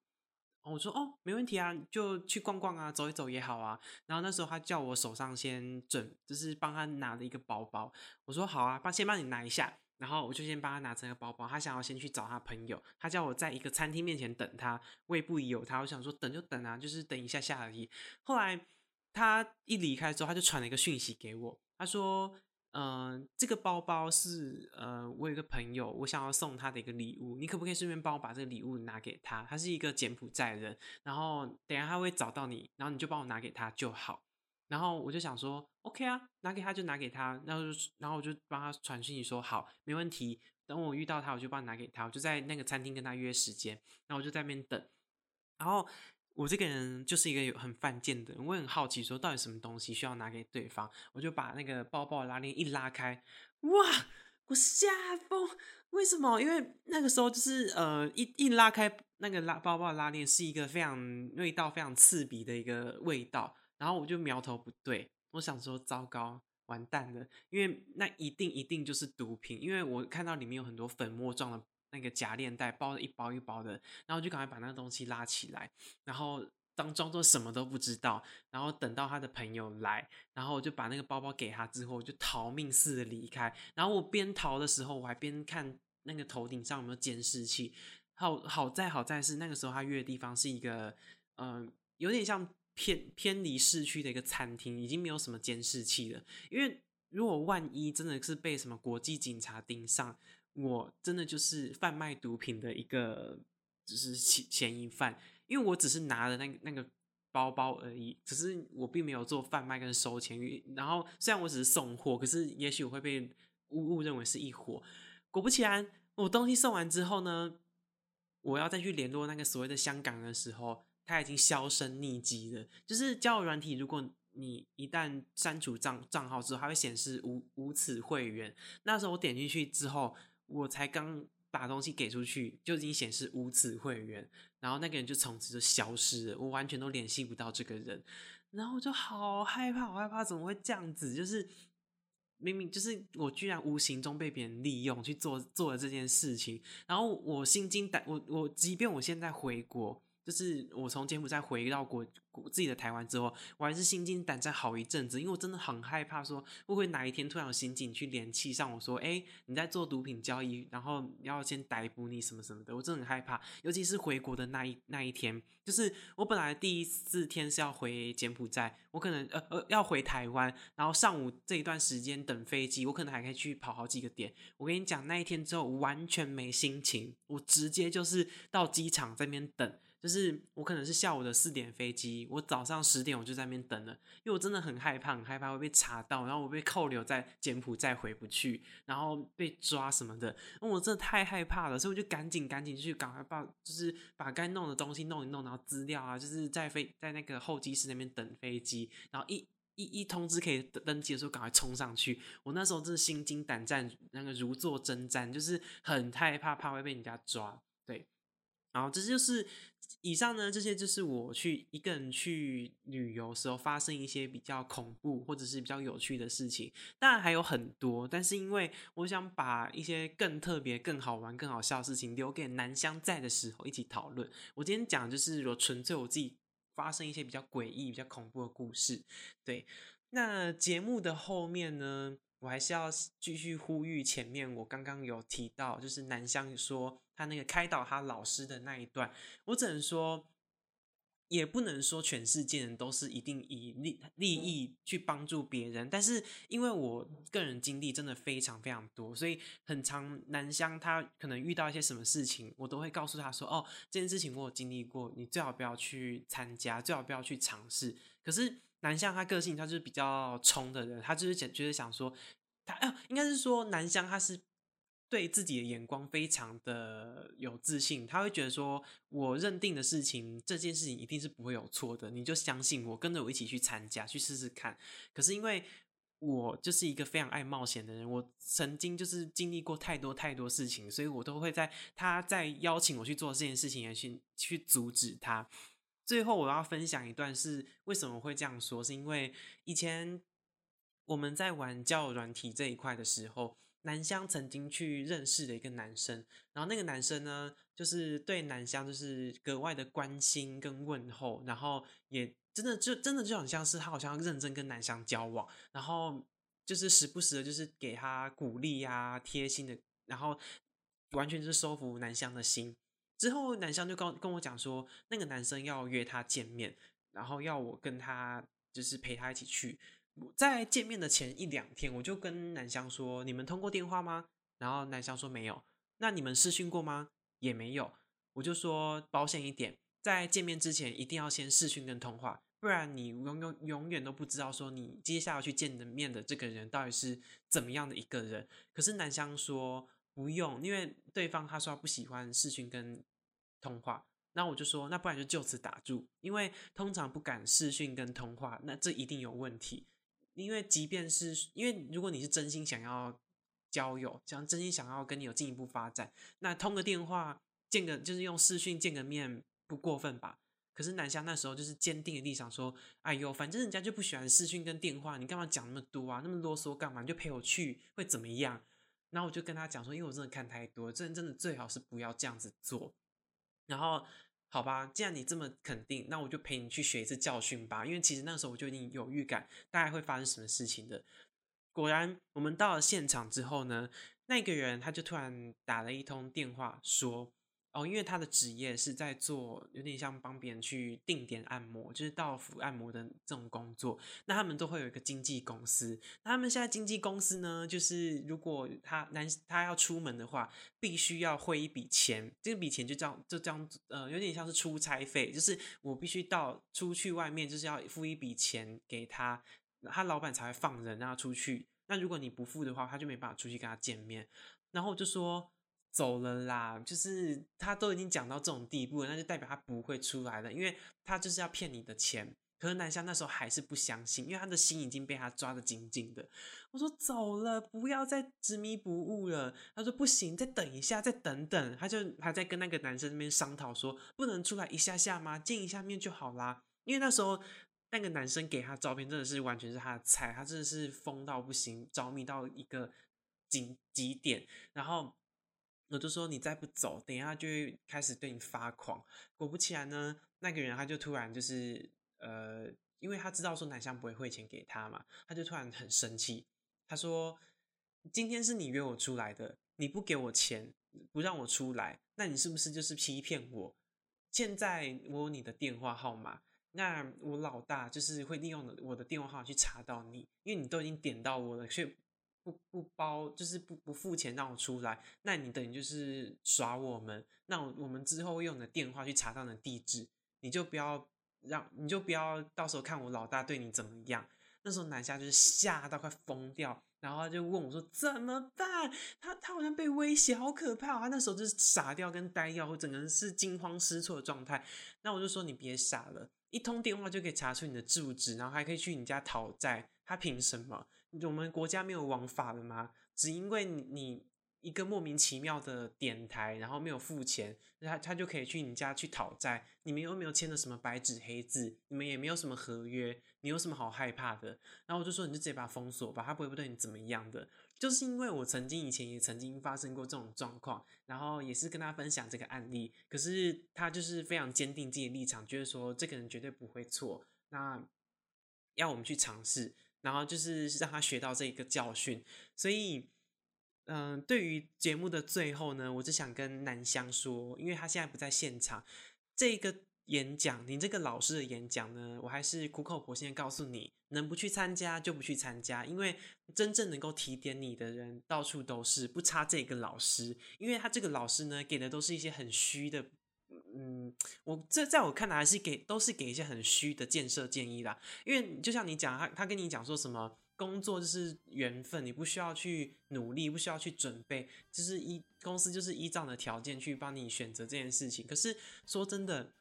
我说哦，没问题啊，就去逛逛啊，走一走也好啊。然后那时候他叫我手上先准，就是帮他拿了一个包包。我说好啊，帮先帮你拿一下。然后我就先帮他拿这个包包，他想要先去找他朋友，他叫我在一个餐厅面前等他，我也不疑有他，我想说等就等啊，就是等一下下而已。后来他一离开之后，他就传了一个讯息给我，他说：“嗯，这个包包是呃，我有一个朋友，我想要送他的一个礼物，你可不可以顺便帮我把这个礼物拿给他？他是一个柬埔寨人，然后等下他会找到你，然后你就帮我拿给他就好。”然后我就想说，OK 啊，拿给他就拿给他，然后就然后我就帮他传讯息说好，没问题。等我遇到他，我就帮他拿给他，我就在那个餐厅跟他约时间，然后我就在那边等。然后我这个人就是一个很犯贱的人，我很好奇说到底什么东西需要拿给对方，我就把那个包包拉链一拉开，哇，我吓疯！为什么？因为那个时候就是呃一一拉开那个拉包包拉链是一个非常味道非常刺鼻的一个味道。然后我就苗头不对，我想说糟糕，完蛋了，因为那一定一定就是毒品，因为我看到里面有很多粉末状的那个夹链袋，包的一包一包的，然后就赶快把那个东西拉起来，然后当装作什么都不知道，然后等到他的朋友来，然后我就把那个包包给他之后，就逃命似的离开。然后我边逃的时候，我还边看那个头顶上有没有监视器。好好在好在是那个时候他约的地方是一个，嗯，有点像。偏偏离市区的一个餐厅，已经没有什么监视器了。因为如果万一真的是被什么国际警察盯上，我真的就是贩卖毒品的一个就是嫌嫌疑犯。因为我只是拿了那个那个包包而已，只是我并没有做贩卖跟收钱。然后虽然我只是送货，可是也许我会被误误认为是一伙。果不其然，我东西送完之后呢，我要再去联络那个所谓的香港的时候。他已经销声匿迹了。就是交友软体，如果你一旦删除账账号之后，它会显示无无此会员。那时候我点进去之后，我才刚把东西给出去，就已经显示无此会员。然后那个人就从此就消失了，我完全都联系不到这个人。然后我就好害怕，好害怕，怎么会这样子？就是明明就是我居然无形中被别人利用去做做了这件事情。然后我心惊胆，我我即便我现在回国。就是我从柬埔寨回到国自己的台湾之后，我还是心惊胆战好一阵子，因为我真的很害怕，说会不会哪一天突然有刑警去联系上我说，哎，你在做毒品交易，然后要先逮捕你什么什么的，我真的很害怕。尤其是回国的那一那一天，就是我本来第四天是要回柬埔寨，我可能呃呃要回台湾，然后上午这一段时间等飞机，我可能还可以去跑好几个点。我跟你讲，那一天之后完全没心情，我直接就是到机场这边等。就是我可能是下午的四点飞机，我早上十点我就在那边等了，因为我真的很害怕，很害怕会被查到，然后我被扣留在柬埔寨回不去，然后被抓什么的，那我真的太害怕了，所以我就赶紧赶紧去赶快把就是把该弄的东西弄一弄，然后资料啊，就是在飞在那个候机室那边等飞机，然后一。一一通知可以登机的时候，赶快冲上去。我那时候真是心惊胆战，那个如坐针毡，就是很害怕，怕会被人家抓。对，然后这就是以上呢，这些就是我去一个人去旅游时候发生一些比较恐怖或者是比较有趣的事情。当然还有很多，但是因为我想把一些更特别、更好玩、更好笑的事情留给南湘在的时候一起讨论。我今天讲就是我纯粹我自己。发生一些比较诡异、比较恐怖的故事，对。那节目的后面呢，我还是要继续呼吁前面我刚刚有提到，就是南湘说他那个开导他老师的那一段，我只能说。也不能说全世界人都是一定以利利益去帮助别人，但是因为我个人经历真的非常非常多，所以很长南湘他可能遇到一些什么事情，我都会告诉他说：“哦，这件事情我有经历过，你最好不要去参加，最好不要去尝试。”可是南湘他个性他就是比较冲的人，他就是想就是想说，他啊应该是说南湘他是。对自己的眼光非常的有自信，他会觉得说，我认定的事情，这件事情一定是不会有错的，你就相信我，跟着我一起去参加，去试试看。可是因为我就是一个非常爱冒险的人，我曾经就是经历过太多太多事情，所以我都会在他在邀请我去做这件事情，也去去阻止他。最后我要分享一段是为什么会这样说，是因为以前我们在玩交友软体这一块的时候。南湘曾经去认识的一个男生，然后那个男生呢，就是对南湘就是格外的关心跟问候，然后也真的就真的就很像是他好像要认真跟南湘交往，然后就是时不时的就是给他鼓励啊，贴心的，然后完全就是收服南湘的心。之后南湘就跟跟我讲说，那个男生要约他见面，然后要我跟他就是陪他一起去。在见面的前一两天，我就跟南湘说：“你们通过电话吗？”然后南湘说：“没有。”那你们试训过吗？也没有。我就说保险一点，在见面之前一定要先试训跟通话，不然你永永永远都不知道说你接下来去见的面的这个人到底是怎么样的一个人。可是南湘说不用，因为对方他说他不喜欢试训跟通话。那我就说，那不然就就此打住，因为通常不敢试训跟通话，那这一定有问题。因为即便是因为如果你是真心想要交友，想真心想要跟你有进一步发展，那通个电话见个就是用视讯见个面不过分吧？可是南湘那时候就是坚定的立场说：“哎呦，反正人家就不喜欢视讯跟电话，你干嘛讲那么多啊？那么啰嗦干嘛？你就陪我去会怎么样？”然后我就跟他讲说：“因为我真的看太多，真真的最好是不要这样子做。”然后。好吧，既然你这么肯定，那我就陪你去学一次教训吧。因为其实那时候我就已经有预感，大概会发生什么事情的。果然，我们到了现场之后呢，那个人他就突然打了一通电话说。哦，因为他的职业是在做有点像帮别人去定点按摩，就是到府按摩的这种工作。那他们都会有一个经纪公司。那他们现在经纪公司呢，就是如果他男他要出门的话，必须要汇一笔钱。这笔钱就这样就这样呃，有点像是出差费，就是我必须到出去外面，就是要付一笔钱给他，他老板才会放人让他出去。那如果你不付的话，他就没办法出去跟他见面。然后我就说。走了啦，就是他都已经讲到这种地步了，那就代表他不会出来了，因为他就是要骗你的钱。可是南湘那时候还是不相信，因为他的心已经被他抓得紧紧的。我说走了，不要再执迷不悟了。他说不行，再等一下，再等等。他就还在跟那个男生那边商讨说，不能出来一下下吗？见一下面就好啦。因为那时候那个男生给他照片真的是完全是他的菜，他真的是疯到不行，着迷到一个极极点，然后。我就说你再不走，等一下就会开始对你发狂。果不其然呢，那个人他就突然就是呃，因为他知道说南湘不会汇钱给他嘛，他就突然很生气。他说：“今天是你约我出来的，你不给我钱，不让我出来，那你是不是就是欺骗我？现在我有你的电话号码，那我老大就是会利用我的电话号码去查到你，因为你都已经点到我了，却不不包，就是不不付钱让我出来，那你等于就是耍我们。那我们之后用你的电话去查到你的地址，你就不要让，你就不要到时候看我老大对你怎么样。那时候南下就是吓到快疯掉，然后他就问我说怎么办？他他好像被威胁，好可怕。他那时候就是傻掉跟呆掉，我整个人是惊慌失措的状态。那我就说你别傻了，一通电话就可以查出你的住址，然后还可以去你家讨债。他凭什么？我们国家没有王法了吗？只因为你一个莫名其妙的点台，然后没有付钱，他他就可以去你家去讨债？你们又没有签的什么白纸黑字，你们也没有什么合约，你有什么好害怕的？然后我就说，你就直接把他封锁吧，他不会不对你怎么样的。就是因为我曾经以前也曾经发生过这种状况，然后也是跟他分享这个案例，可是他就是非常坚定自己的立场，就是说这个人绝对不会错，那要我们去尝试。然后就是让他学到这一个教训，所以，嗯，对于节目的最后呢，我只想跟南香说，因为他现在不在现场，这个演讲，你这个老师的演讲呢，我还是苦口婆心的告诉你，能不去参加就不去参加，因为真正能够提点你的人到处都是，不差这个老师，因为他这个老师呢，给的都是一些很虚的。嗯，我这在我看来还是给都是给一些很虚的建设建议啦。因为就像你讲，他他跟你讲说什么工作就是缘分，你不需要去努力，不需要去准备，就是依公司就是依照的条件去帮你选择这件事情。可是说真的，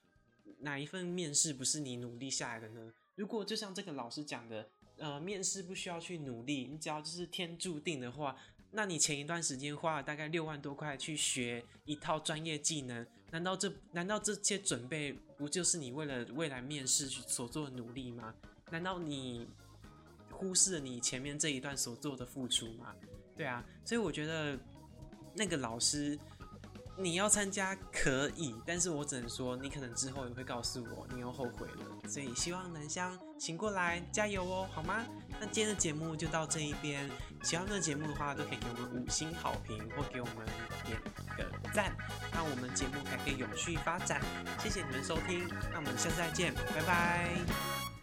哪一份面试不是你努力下来的呢？如果就像这个老师讲的，呃，面试不需要去努力，你只要就是天注定的话。那你前一段时间花了大概六万多块去学一套专业技能，难道这难道这些准备不就是你为了未来面试去所做的努力吗？难道你忽视了你前面这一段所做的付出吗？对啊，所以我觉得那个老师。你要参加可以，但是我只能说，你可能之后也会告诉我，你又后悔了。所以希望南香醒过来，加油哦，好吗？那今天的节目就到这一边。喜欢的节目的话，都可以给我们五星好评或给我们点个赞，让我们节目还可以永续发展。谢谢你们收听，那我们下次再见，拜拜。